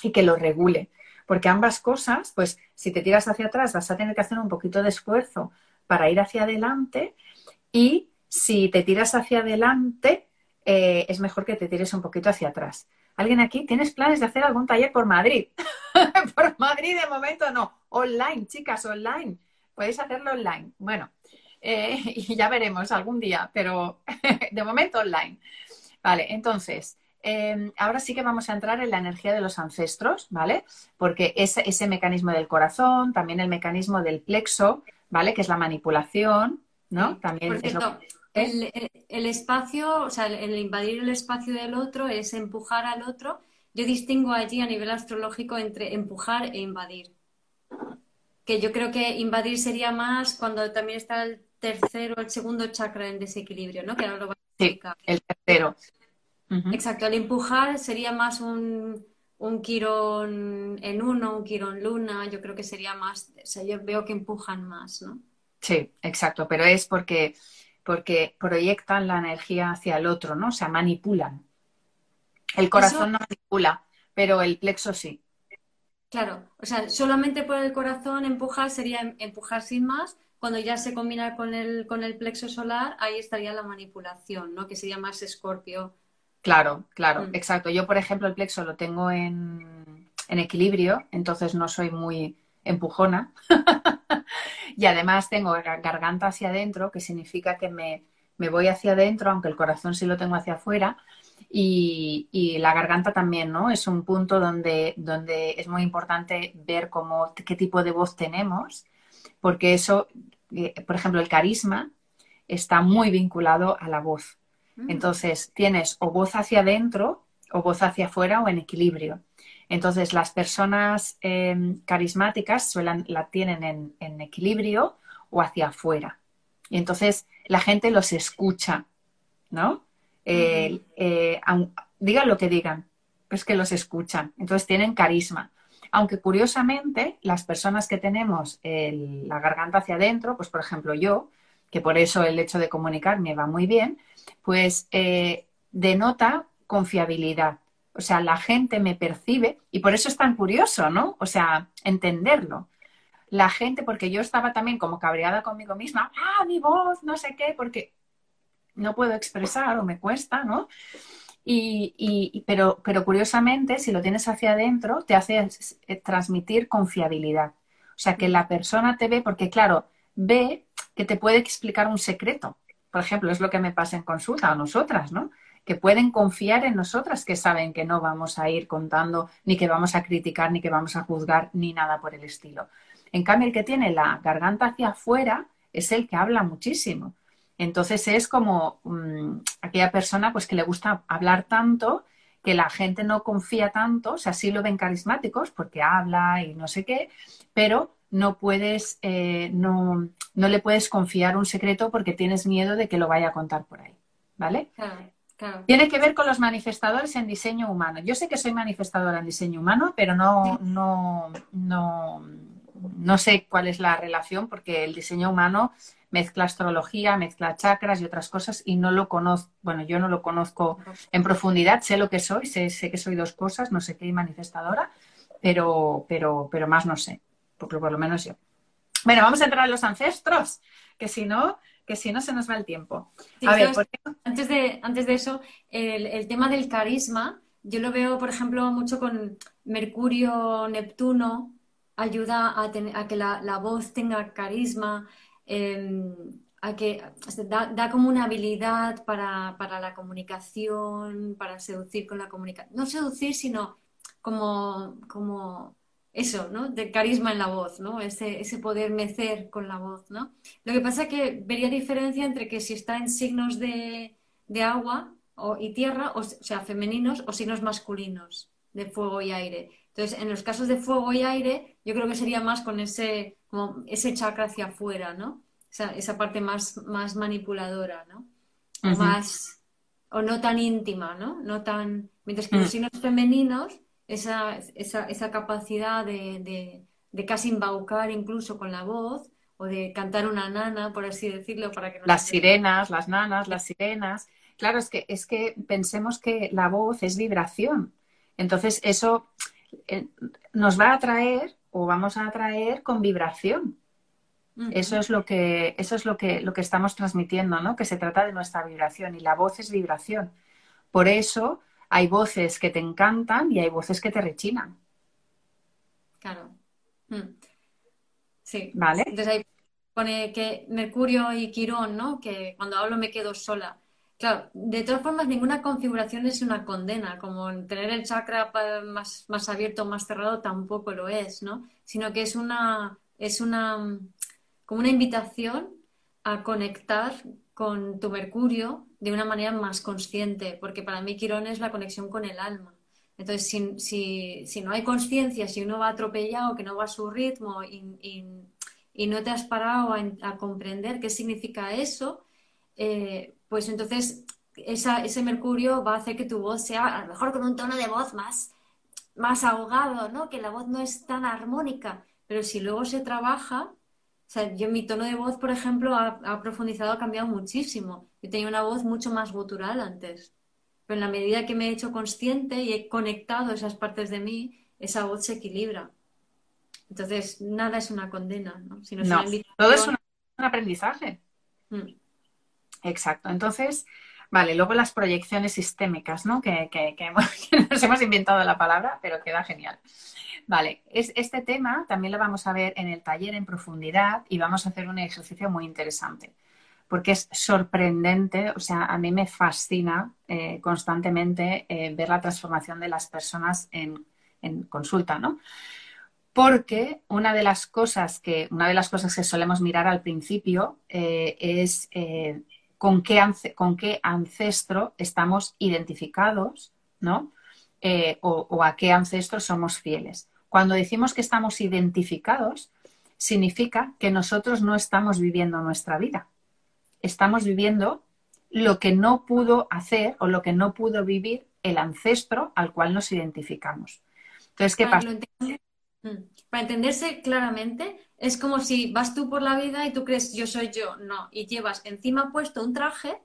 y que lo regule. Porque ambas cosas, pues si te tiras hacia atrás vas a tener que hacer un poquito de esfuerzo para ir hacia adelante y si te tiras hacia adelante eh, es mejor que te tires un poquito hacia atrás. ¿Alguien aquí? ¿Tienes planes de hacer algún taller por Madrid? por Madrid de momento no. Online, chicas, online. Podéis hacerlo online. Bueno, eh, y ya veremos algún día, pero de momento online. Vale, entonces, Em, ahora sí que vamos a entrar en la energía de los ancestros, ¿vale? Porque ese, ese mecanismo del corazón, también el mecanismo del plexo, ¿vale? Que es la manipulación, ¿no? También el, espacio, o sea, el, invadir el espacio del otro es empujar al otro. Yo distingo allí a nivel astrológico entre empujar e invadir. Que yo creo que invadir sería más cuando también está el tercero, el segundo chakra en desequilibrio, ¿no? Que ahora lo a Sí, el tercero. Exacto, el empujar sería más un, un quirón en uno, un quirón luna, yo creo que sería más, o sea, yo veo que empujan más, ¿no? Sí, exacto, pero es porque, porque proyectan la energía hacia el otro, ¿no? O sea, manipulan. El corazón no manipula, pero el plexo sí. Claro, o sea, solamente por el corazón empujar sería em, empujar sin más. Cuando ya se combina con el, con el plexo solar, ahí estaría la manipulación, ¿no? Que sería más escorpio Claro, claro, mm. exacto. Yo, por ejemplo, el plexo lo tengo en, equilibrio, entonces no soy muy empujona. y además tengo garganta hacia adentro, que significa que me, voy hacia adentro, aunque el corazón sí lo tengo hacia afuera. Y, la garganta también, ¿no? Es un punto donde, donde es muy importante ver cómo, qué tipo de voz tenemos, porque eso, eh, por ejemplo, el carisma está muy vinculado a la voz. Mm. Entonces, tienes o voz hacia adentro o voz hacia afuera o en equilibrio. Entonces, las personas em, carismáticas suelen, la tienen en, equilibrio o hacia afuera. Y entonces la gente los escucha, ¿no? Eh, digan lo que digan, pues que los escuchan. Entonces tienen carisma. Aunque curiosamente, las personas que tenemos la garganta hacia adentro, pues por ejemplo yo, que por eso el hecho de comunicar me va muy bien, pues eh, denota confiabilidad. O sea, la gente me percibe y por eso es tan curioso, ¿no? O sea, entenderlo. La gente, porque yo estaba también como cabreada conmigo misma, ah, mi voz, no sé qué, porque no puedo expresar o me cuesta, ¿no? Y, pero, pero curiosamente, si lo tienes hacia adentro, te hace transmitir confiabilidad. O sea, que la persona te ve, porque claro, ve que te puede explicar un secreto por ejemplo, es lo que me pasa en consulta a nosotras, ¿no? Que pueden confiar en nosotras, que saben que no vamos a ir contando, ni que vamos a criticar, ni que vamos a juzgar, ni nada por el estilo. En cambio, el que tiene la garganta hacia afuera es el que habla muchísimo. Entonces es como mm, aquella persona pues que le gusta hablar tanto que la gente no confía tanto, o sea, sí lo ven carismáticos porque habla y no sé qué, pero no puedes, eh, no, no le puedes confiar un secreto porque tienes miedo de que lo vaya a contar por ahí, ¿vale? Tiene que ver con los manifestadores en diseño humano. Yo sé que soy manifestadora en diseño humano, pero no, no, no, no sé cuál es la relación porque el diseño humano mezcla astrología, mezcla chakras y otras cosas y no lo conozco, bueno, yo no lo conozco en profundidad, sé lo que soy, sé, sé que soy dos cosas, no sé qué manifestadora, pero, pero, pero más no sé, porque por lo menos yo. Bueno, vamos a entrar en los ancestros, que si no, que si no se nos va el tiempo. a ver, antes, de, antes de eso, el, tema del carisma, yo lo veo, por ejemplo, mucho con Mercurio, Neptuno, ayuda a, a que la, la, voz tenga carisma. Em, a que da, como una habilidad para, la comunicación, para seducir con la comunicación. No seducir, sino como, como eso, ¿no? De carisma en la voz, ¿no? Ese, ese poder mecer con la voz, ¿no? Lo que pasa es que vería diferencia entre que si está en signos de, agua o, y tierra, o, sea, femeninos o signos masculinos, de fuego y aire. Entonces, en los casos de fuego y aire, yo creo que sería más con ese como ese chakra hacia afuera, ¿no? esa parte más, más manipuladora, ¿no? O más, o no tan íntima, ¿no? No tan, mientras que los mm. signos femeninos, esa, esa, esa capacidad de, de, casi embaucar incluso con la voz, o de cantar una nana, por así decirlo, para que Las sirenas, las nanas, las sirenas. Claro, es que, es que pensemos que la voz es vibración. Entonces, eso eh, nos va a atraer o vamos a atraer con vibración. Eso es lo que, eso es lo que, lo que estamos transmitiendo, ¿no? Que se trata de nuestra vibración y la voz es vibración. Por eso hay voces que te encantan y hay voces que te rechinan. Claro. Mm. Sí. ¿Vale? Entonces ahí pone que Mercurio y Quirón, ¿no? Que cuando hablo me quedo sola. Claro, de todas formas, ninguna configuración es una condena, como tener el chakra más, más abierto o más cerrado tampoco lo es, ¿no? Sino que es una, es una, como una invitación a conectar con tu Mercurio de una manera más consciente, porque para mí Quirón es la conexión con el alma. Entonces, si, no hay conciencia, si uno va atropellado, que no va a su ritmo y, no te has parado a, comprender qué significa eso, eh, pues entonces ese mercurio va a hacer que tu voz sea a lo mejor con un tono de voz más, más ahogado, ¿no? Que la voz no es tan armónica, pero si luego se trabaja, o sea, yo mi tono de voz, por ejemplo, ha, profundizado, ha cambiado muchísimo. Yo tenía una voz mucho más gutural antes, pero en la medida que me he hecho consciente y he conectado esas partes de mí, esa voz se equilibra. Entonces, nada es una condena, ¿no? Sino todo es un, aprendizaje. Mm. Exacto. Entonces, vale, luego las proyecciones sistémicas, ¿no? Que, nos hemos inventado la palabra, pero queda genial. Vale, es, este tema también lo vamos a ver en el taller en profundidad y vamos a hacer un ejercicio muy interesante, porque es sorprendente, o sea, a mí me fascina eh, constantemente eh, ver la transformación de las personas en, consulta, ¿no? Porque una de las cosas que, una de las cosas que solemos mirar al principio eh, es con qué, con qué ancestro estamos identificados, ¿no? Eh, o, a qué ancestro somos fieles. Cuando decimos que estamos identificados, significa que nosotros no estamos viviendo nuestra vida. Estamos viviendo lo que no pudo hacer o lo que no pudo vivir el ancestro al cual nos identificamos. Entonces, ¿qué pasa? Mm. Para entenderse claramente, es como si vas tú por la vida y tú crees yo soy yo, no, y llevas encima puesto un traje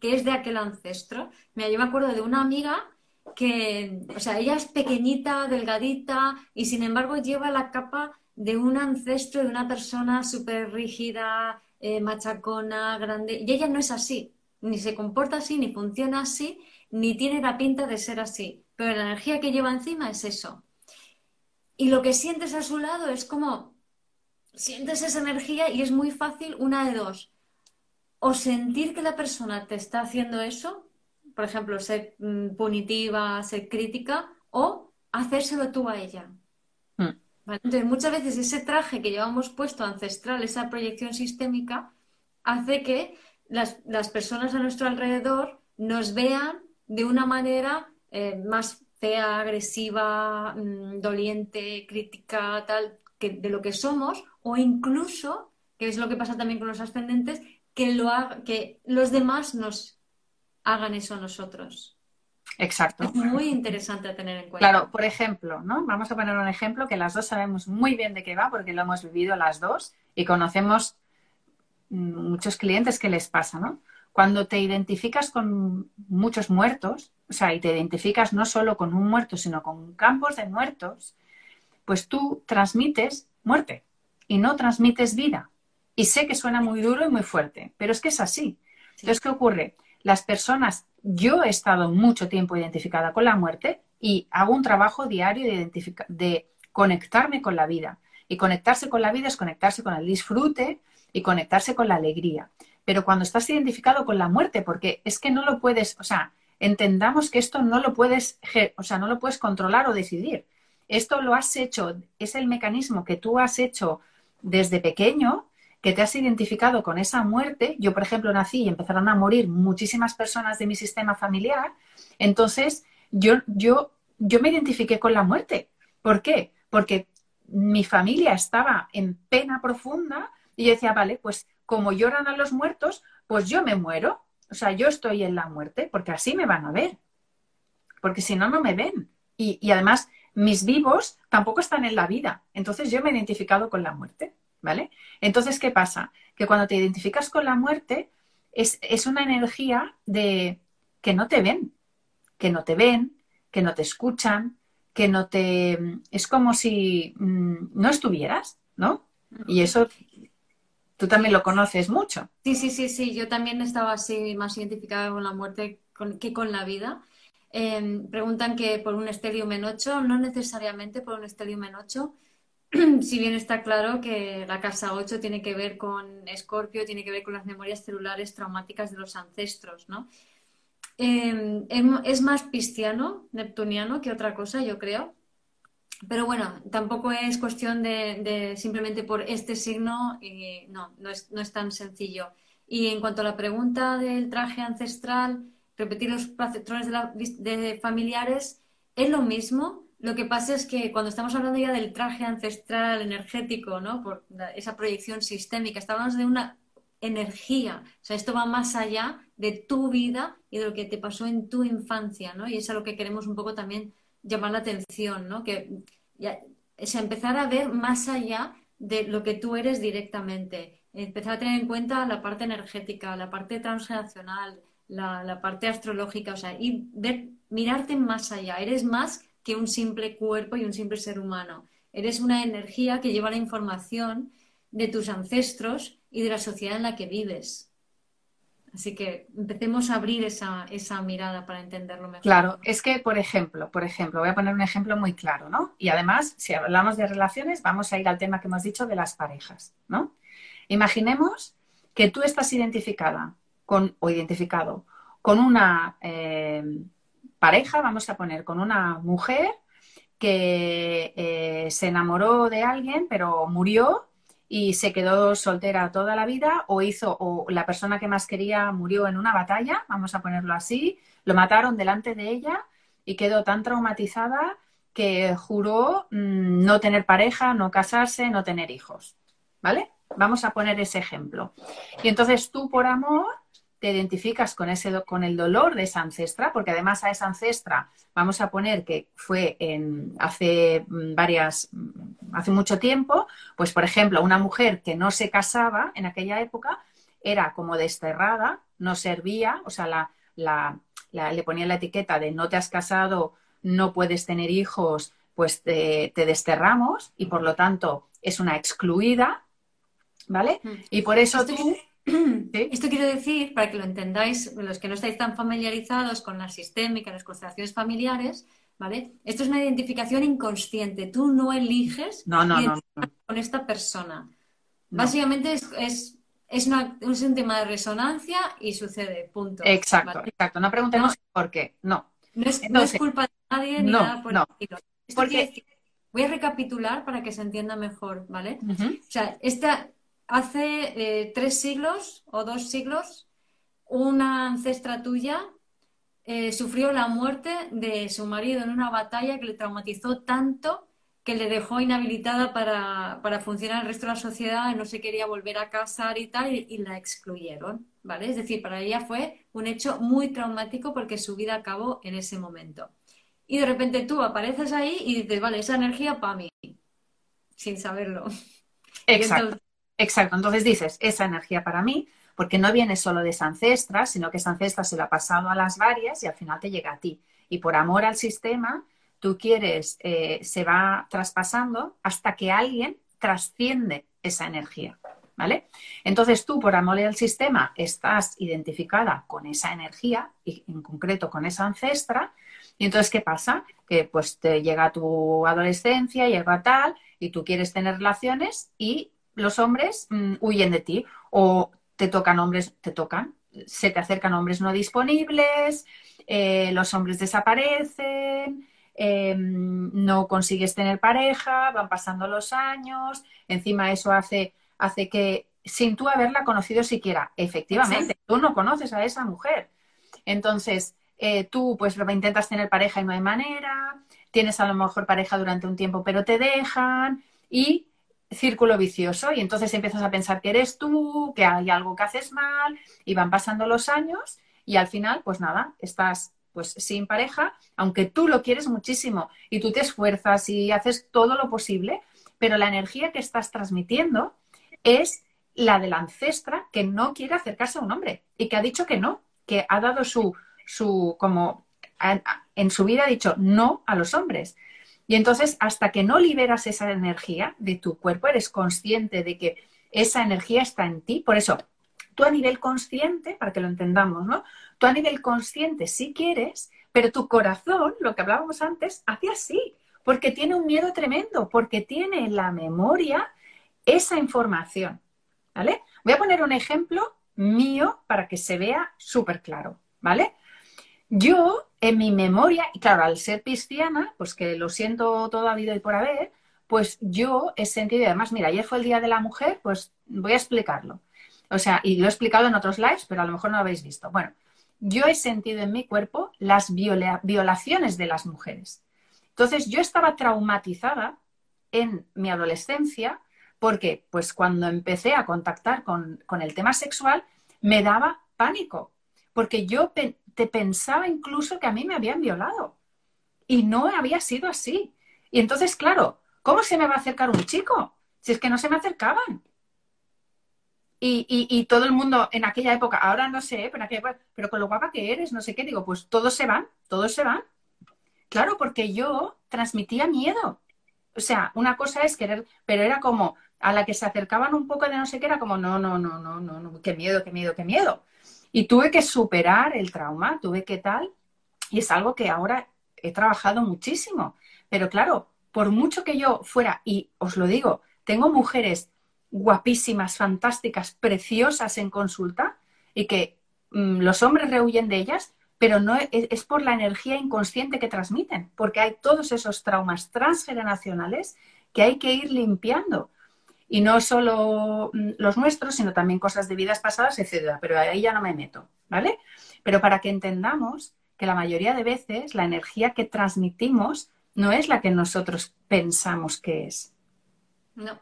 que es de aquel ancestro. Mira, yo me acuerdo de una amiga que, o sea, ella es pequeñita, delgadita, y sin embargo lleva la capa de un ancestro, de una persona súper rígida, eh, machacona, grande, y ella no es así, ni se comporta así, ni funciona así, ni tiene la pinta de ser así, pero la energía que lleva encima es eso. Y lo que sientes a su lado es como, sientes esa energía y es muy fácil una de dos. O sentir que la persona te está haciendo eso, por ejemplo, ser mm, punitiva, ser crítica, o hacérselo tú a ella. Hmm. Entonces, muchas veces ese traje que llevamos puesto ancestral, esa proyección sistémica, hace que las, personas a nuestro alrededor nos vean de una manera eh, más fea, agresiva, mm, doliente, crítica, tal, que de lo que somos, o incluso, que es lo que pasa también con los ascendentes, que, lo que los demás nos hagan eso nosotros. Exacto. Es muy interesante tener en cuenta. Claro, por ejemplo, ¿no? Vamos a poner un ejemplo que las dos sabemos muy bien de qué va porque lo hemos vivido las dos y conocemos muchos clientes que les pasa, ¿no? Cuando te identificas con muchos muertos, o sea, y te identificas no solo con un muerto, sino con campos de muertos, pues tú transmites muerte y no transmites vida. Y sé que suena muy duro y muy fuerte, pero es que es así. Entonces, ¿qué ocurre? Las personas, yo he estado mucho tiempo identificada con la muerte y hago un trabajo diario de, de conectarme con la vida. Y conectarse con la vida es conectarse con el disfrute y conectarse con la alegría. Pero cuando estás identificado con la muerte, porque es que no lo puedes, o sea, entendamos que esto no lo puedes, o sea, no lo puedes controlar o decidir. Esto lo has hecho, es el mecanismo que tú has hecho desde pequeño, que te has identificado con esa muerte. Yo, por ejemplo, nací y empezaron a morir muchísimas personas de mi sistema familiar. Entonces, yo, yo, yo me identifiqué con la muerte. ¿Por qué? Porque mi familia estaba en pena profunda y yo decía, vale, pues como lloran a los muertos, pues yo me muero. O sea, yo estoy en la muerte porque así me van a ver. Porque si no, no me ven. Y, además, mis vivos tampoco están en la vida. Entonces yo me he identificado con la muerte. ¿Vale? Entonces, ¿qué pasa? Que cuando te identificas con la muerte, es, es una energía de que no te ven, que no te ven, que no te escuchan, que no te... Es como si mm, no estuvieras, ¿no? Y eso Tú también lo conoces mucho. Sí, sí, sí, sí. Yo también estaba así más identificada con la muerte que con la vida. Em, preguntan que por un estelium en 8, no necesariamente por un estelium en 8, si bien está claro que la casa 8 tiene que ver con Escorpio, tiene que ver con las memorias celulares traumáticas de los ancestros, ¿no? Em, es más pisciano, neptuniano que otra cosa, yo creo. Pero bueno, tampoco es cuestión de, simplemente por este signo, y no, no es, no es, tan sencillo. Y en cuanto a la pregunta del traje ancestral, repetir los patrones de, familiares, es lo mismo. Lo que pasa es que cuando estamos hablando ya del traje ancestral energético, ¿no? Por esa proyección sistémica, estamos de una energía. O sea, esto va más allá de tu vida y de lo que te pasó en tu infancia, ¿no? Y es a lo que queremos un poco también llamar la atención, ¿no? Que es empezar a ver más allá de lo que tú eres directamente. Empezar a tener en cuenta la parte energética, la parte transgeneracional, la, parte astrológica, o sea, y ver, mirarte más allá. Eres más que un simple cuerpo y un simple ser humano. Eres una energía que lleva la información de tus ancestros y de la sociedad en la que vives. Así que empecemos a abrir esa, esa, mirada para entenderlo mejor. Claro, es que, por ejemplo, por ejemplo, voy a poner un ejemplo muy claro, ¿no? Y además, si hablamos de relaciones, vamos a ir al tema que hemos dicho de las parejas, ¿no? Imaginemos que tú estás identificada con, o identificado con una eh, pareja, vamos a poner, con una mujer que eh, se enamoró de alguien, pero murió y se quedó soltera toda la vida o hizo o la persona que más quería murió en una batalla, vamos a ponerlo así, lo mataron delante de ella y quedó tan traumatizada que juró mm, no tener pareja, no casarse, no tener hijos. ¿Vale? Vamos a poner ese ejemplo. Y entonces tú por amor te identificas con, ese, con el dolor de esa ancestra, porque además a esa ancestra vamos a poner que fue en, hace mm, varias, mm, hace mucho tiempo, pues por ejemplo, una mujer que no se casaba en aquella época era como desterrada, no servía, o sea, la, la, le ponía la etiqueta de no te has casado, no puedes tener hijos, pues te, te desterramos y por lo tanto es una excluida, ¿vale? Mm. Y por eso tú Esto quiero decir, para que lo entendáis, los que no estáis tan familiarizados con la sistémica, las constelaciones familiares, ¿vale? Esto es una identificación inconsciente. Tú no eliges con esta persona. Básicamente es, es, un tema de resonancia y sucede, punto. Exacto, exacto. No preguntemos por qué, no. No es, culpa de nadie ni nada por el voy a recapitular para que se entienda mejor, ¿vale? O sea, esta, hace eh, tres siglos o dos siglos una ancestra tuya eh, sufrió la muerte de su marido en una batalla que le traumatizó tanto que le dejó inhabilitada para, funcionar el resto de la sociedad, no se quería volver a casar y tal, y, la excluyeron, ¿vale? Es decir, para ella fue un hecho muy traumático porque su vida acabó en ese momento. Y de repente tú apareces ahí y dices, vale, esa energía para mí, sin saberlo. Exacto. Exacto. Entonces dices, esa energía para mí, porque no viene solo de esa ancestra, sino que esa ancestra se la ha pasado a las varias y al final te llega a ti. Y por amor al sistema, tú quieres, eh, se va traspasando hasta que alguien trasciende esa energía. ¿Vale? Entonces tú, por amor al sistema, estás identificada con esa energía y en concreto con esa ancestra. Y entonces, ¿qué pasa? Que pues te llega tu adolescencia, llega tal, y tú quieres tener relaciones y los hombres mm, huyen de ti. O te tocan hombres, te tocan, se te acercan hombres no disponibles, eh, los hombres desaparecen, Em, no consigues tener pareja, van pasando los años, encima eso hace, hace que, sin tú haberla conocido siquiera, efectivamente, tú no conoces a esa mujer. Entonces, eh, tú pues intentas tener pareja y no hay manera, tienes a lo mejor pareja durante un tiempo pero te dejan. Y círculo vicioso y entonces empiezas a pensar que eres tú, que hay algo que haces mal y van pasando los años y al final pues nada, estás pues sin pareja, aunque tú lo quieres muchísimo y tú te esfuerzas y haces todo lo posible, pero la energía que estás transmitiendo es la de la ancestra que no quiere acercarse a un hombre y que ha dicho que no, que ha dado su, su como en su vida ha dicho no a los hombres. Y entonces, hasta que no liberas esa energía de tu cuerpo, eres consciente de que esa energía está en ti. Por eso, tú a nivel consciente, para que lo entendamos, ¿no? Tú a nivel consciente sí quieres, pero tu corazón, lo que hablábamos antes, hace así, porque tiene un miedo tremendo, porque tiene en la memoria esa información. ¿Vale? Voy a poner un ejemplo mío para que se vea súper claro, ¿vale? Yo, en mi memoria, y claro, al ser pisciana, pues que lo siento todo habido y por haber, pues yo he sentido, además, mira, ayer fue el Día de la Mujer, pues voy a explicarlo. O sea, y lo he explicado en otros lives, pero a lo mejor no lo habéis visto. Bueno, yo he sentido en mi cuerpo las violaciones de las mujeres. Entonces, yo estaba traumatizada en mi adolescencia porque, pues, cuando empecé a contactar con, el tema sexual, me daba pánico, porque yo te pensaba incluso que a mí me habían violado y no había sido así. Y entonces, claro, ¿cómo se me va a acercar un chico? Si es que no se me acercaban. Y, todo el mundo en aquella época, ahora no sé, pero, pero con lo guapa que eres, no sé qué, digo, pues todos se van, todos se van. Claro, porque yo transmitía miedo. O sea, una cosa es querer, pero era como a la que se acercaban un poco de no sé qué, era como, no, no, no, no, no, no, qué miedo, qué miedo, qué miedo. Y tuve que superar el trauma, tuve que tal, y es algo que ahora he trabajado muchísimo. Pero claro, por mucho que yo fuera, y os lo digo, tengo mujeres guapísimas, fantásticas, preciosas en consulta y que mm, los hombres rehuyen de ellas, pero no es, es, por la energía inconsciente que transmiten, porque hay todos esos traumas transgeneracionales que hay que ir limpiando. Y no solo mm, los nuestros, sino también cosas de vidas pasadas, etcétera. Pero ahí ya no me meto, ¿vale? Pero para que entendamos que la mayoría de veces la energía que transmitimos no es la que nosotros pensamos que es. No.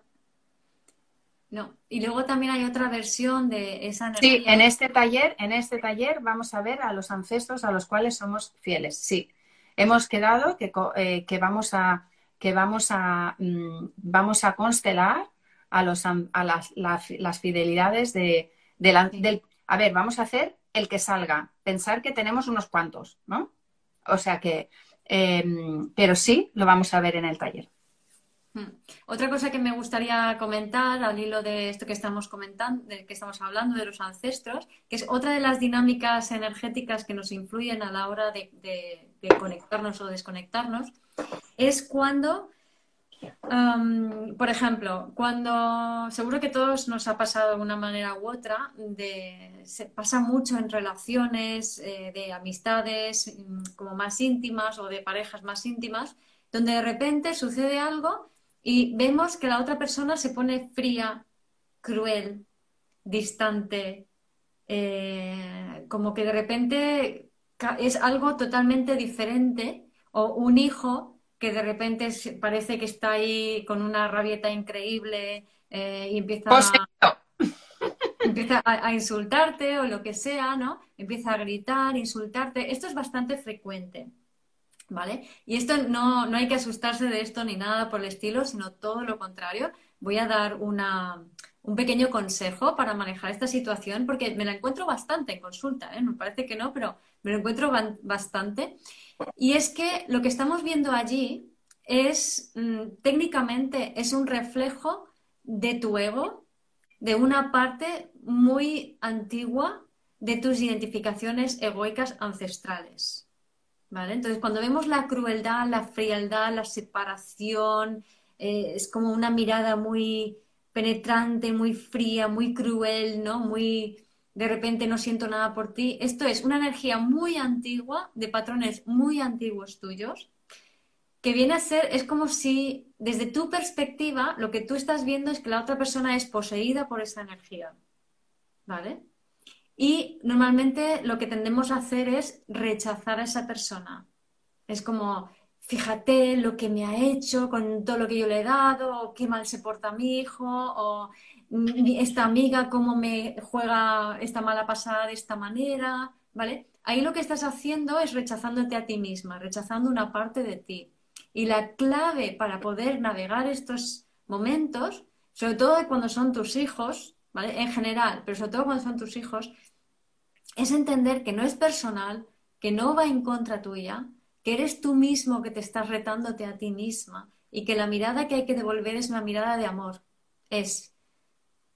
No. Y luego también hay otra versión de esa energía. Sí, en este taller, en este taller vamos a ver a los ancestros a los cuales somos fieles. Sí. Hemos quedado que, eh, que vamos a que vamos a mm, vamos a constelar a los a las, las, fidelidades de, del a ver, vamos a hacer el que salga, pensar que tenemos unos cuantos, ¿no? O sea que, em, pero sí lo vamos a ver en el taller. Hmm. Otra cosa que me gustaría comentar al hilo de esto que estamos comentando, de que estamos hablando de los ancestros, que es otra de las dinámicas energéticas que nos influyen a la hora de, conectarnos o desconectarnos, es cuando, por ejemplo, cuando seguro que todos nos ha pasado de una manera u otra, se pasa mucho en relaciones eh, de amistades mm, como más íntimas o de parejas más íntimas, donde de repente sucede algo y vemos que la otra persona se pone fría, cruel, distante, eh, como que de repente es algo totalmente diferente o un hijo que de repente parece que está ahí con una rabieta increíble eh, y empieza a, empieza a, insultarte o lo que sea, ¿no? Empieza a gritar, insultarte. Esto es bastante frecuente, ¿vale? Y esto no, no hay que asustarse de esto ni nada por el estilo, sino todo lo contrario. Voy a dar una, un pequeño consejo para manejar esta situación, porque me la encuentro bastante en consulta, ¿eh? me parece que no, pero me lo encuentro bastante. Y es que lo que estamos viendo allí es, mm, técnicamente, es un reflejo de tu ego, de una parte muy antigua de tus identificaciones egoicas ancestrales. ¿Vale? Entonces, cuando vemos la crueldad, la frialdad, la separación, eh, es como una mirada muy penetrante, muy fría, muy cruel, ¿no? Muy de repente no siento nada por ti. Esto es una energía muy antigua, de patrones muy antiguos tuyos, que viene a ser, es como si desde tu perspectiva lo que tú estás viendo es que la otra persona es poseída por esa energía. ¿Vale? Y normalmente lo que tendemos a hacer es rechazar a esa persona. Es como, fíjate lo que me ha hecho con todo lo que yo le he dado, o qué mal se porta mi hijo, o esta amiga cómo me juega esta mala pasada de esta manera, ¿vale? Ahí lo que estás haciendo es rechazándote a ti misma, rechazando una parte de ti. Y la clave para poder navegar estos momentos, sobre todo cuando son tus hijos, ¿vale? En general, pero sobre todo cuando son tus hijos, es entender que no es personal, que no va en contra tuya, que eres tú mismo que te estás retándote a ti misma y que la mirada que hay que devolver es una mirada de amor. Es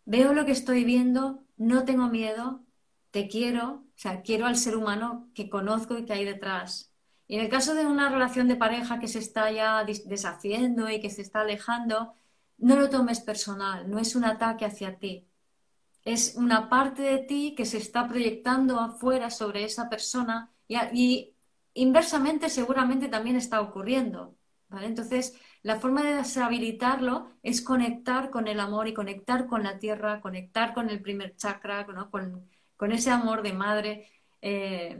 veo lo que estoy viendo, no tengo miedo, te quiero, o sea, quiero al ser humano que conozco y que hay detrás. Y en el caso de una relación de pareja que se está ya deshaciendo y que se está alejando, no lo tomes personal, no es un ataque hacia ti. Es una parte de ti que se está proyectando afuera sobre esa persona y, y inversamente seguramente también está ocurriendo. ¿vale? Entonces, la forma de deshabilitarlo es conectar con el amor y conectar con la tierra, conectar con el primer chakra, con, ese amor de madre, eh,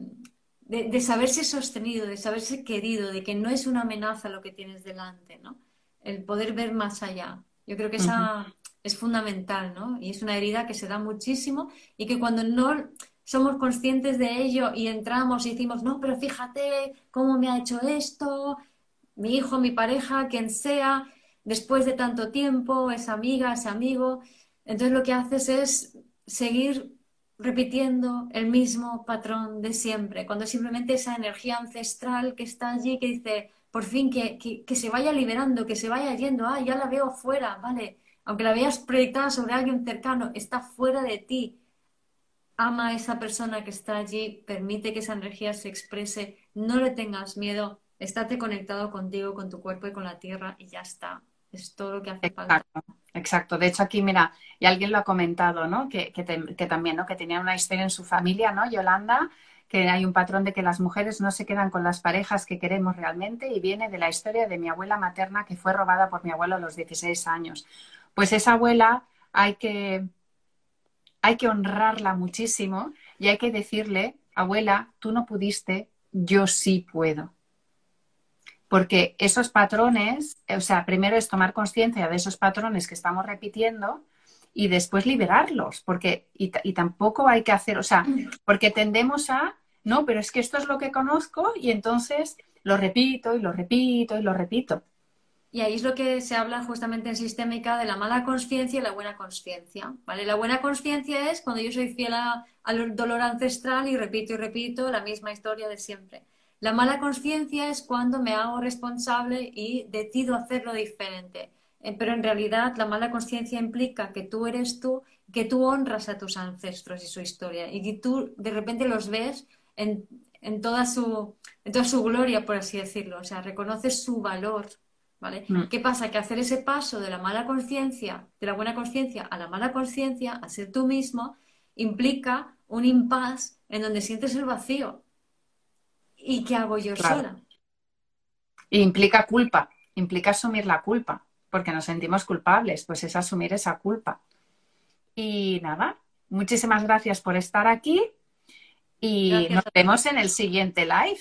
de, saberse sostenido, de saberse querido, de que no es una amenaza lo que tienes delante, ¿no? El poder ver más allá. Yo creo que esa es fundamental, ¿no? Y es una herida que se da muchísimo y que cuando no somos conscientes de ello y entramos y decimos, no, pero fíjate cómo me ha hecho esto, mi hijo, mi pareja, quien sea, después de tanto tiempo, esa amiga, ese amigo. Entonces lo que haces es seguir repitiendo el mismo patrón de siempre, cuando simplemente esa energía ancestral que está allí, que dice, por fin, que, que, se vaya liberando, que se vaya yendo, ah, ya la veo fuera, vale, aunque la veas proyectada sobre alguien cercano, está fuera de ti. Ama a esa persona que está allí, permite que esa energía se exprese, no le tengas miedo, estate conectado contigo, con tu cuerpo y con la tierra y ya está. Es todo lo que hace falta. Exacto. De hecho, aquí, mira, y alguien lo ha comentado, ¿no? Que, también, ¿no? Que tenía una historia en su familia, ¿no? Yolanda, que hay un patrón de que las mujeres no se quedan con las parejas que queremos realmente y viene de la historia de mi abuela materna que fue robada por mi abuelo a los 16 años. Pues esa abuela hay que, hay que honrarla muchísimo y hay que decirle, abuela, tú no pudiste, yo sí puedo porque esos patrones, o sea, primero es tomar conciencia de esos patrones que estamos repitiendo y después liberarlos, porque y, tampoco hay que hacer, o sea, porque tendemos a, no, pero es que esto es lo que conozco y entonces lo repito y lo repito y lo repito. Y ahí es lo que se habla justamente en sistémica de la mala conciencia y la buena conciencia. ¿vale? La buena conciencia es cuando yo soy fiel al dolor ancestral y repito y repito la misma historia de siempre. La mala conciencia es cuando me hago responsable y decido hacerlo diferente. Eh, pero en realidad la mala conciencia implica que tú eres tú, que tú honras a tus ancestros y su historia y que tú de repente los ves en, toda, su, en toda su gloria, por así decirlo. O sea, reconoces su valor. ¿Vale? Mm. ¿Qué pasa? Que hacer ese paso de la mala conciencia, de la buena conciencia a la mala conciencia, a ser tú mismo, implica un impas en donde sientes el vacío. ¿Y qué hago yo sola? implica culpa, implica asumir la culpa, porque nos sentimos culpables, pues es asumir esa culpa. Y nada, Muchísimas gracias por estar aquí y nos vemos en el siguiente live.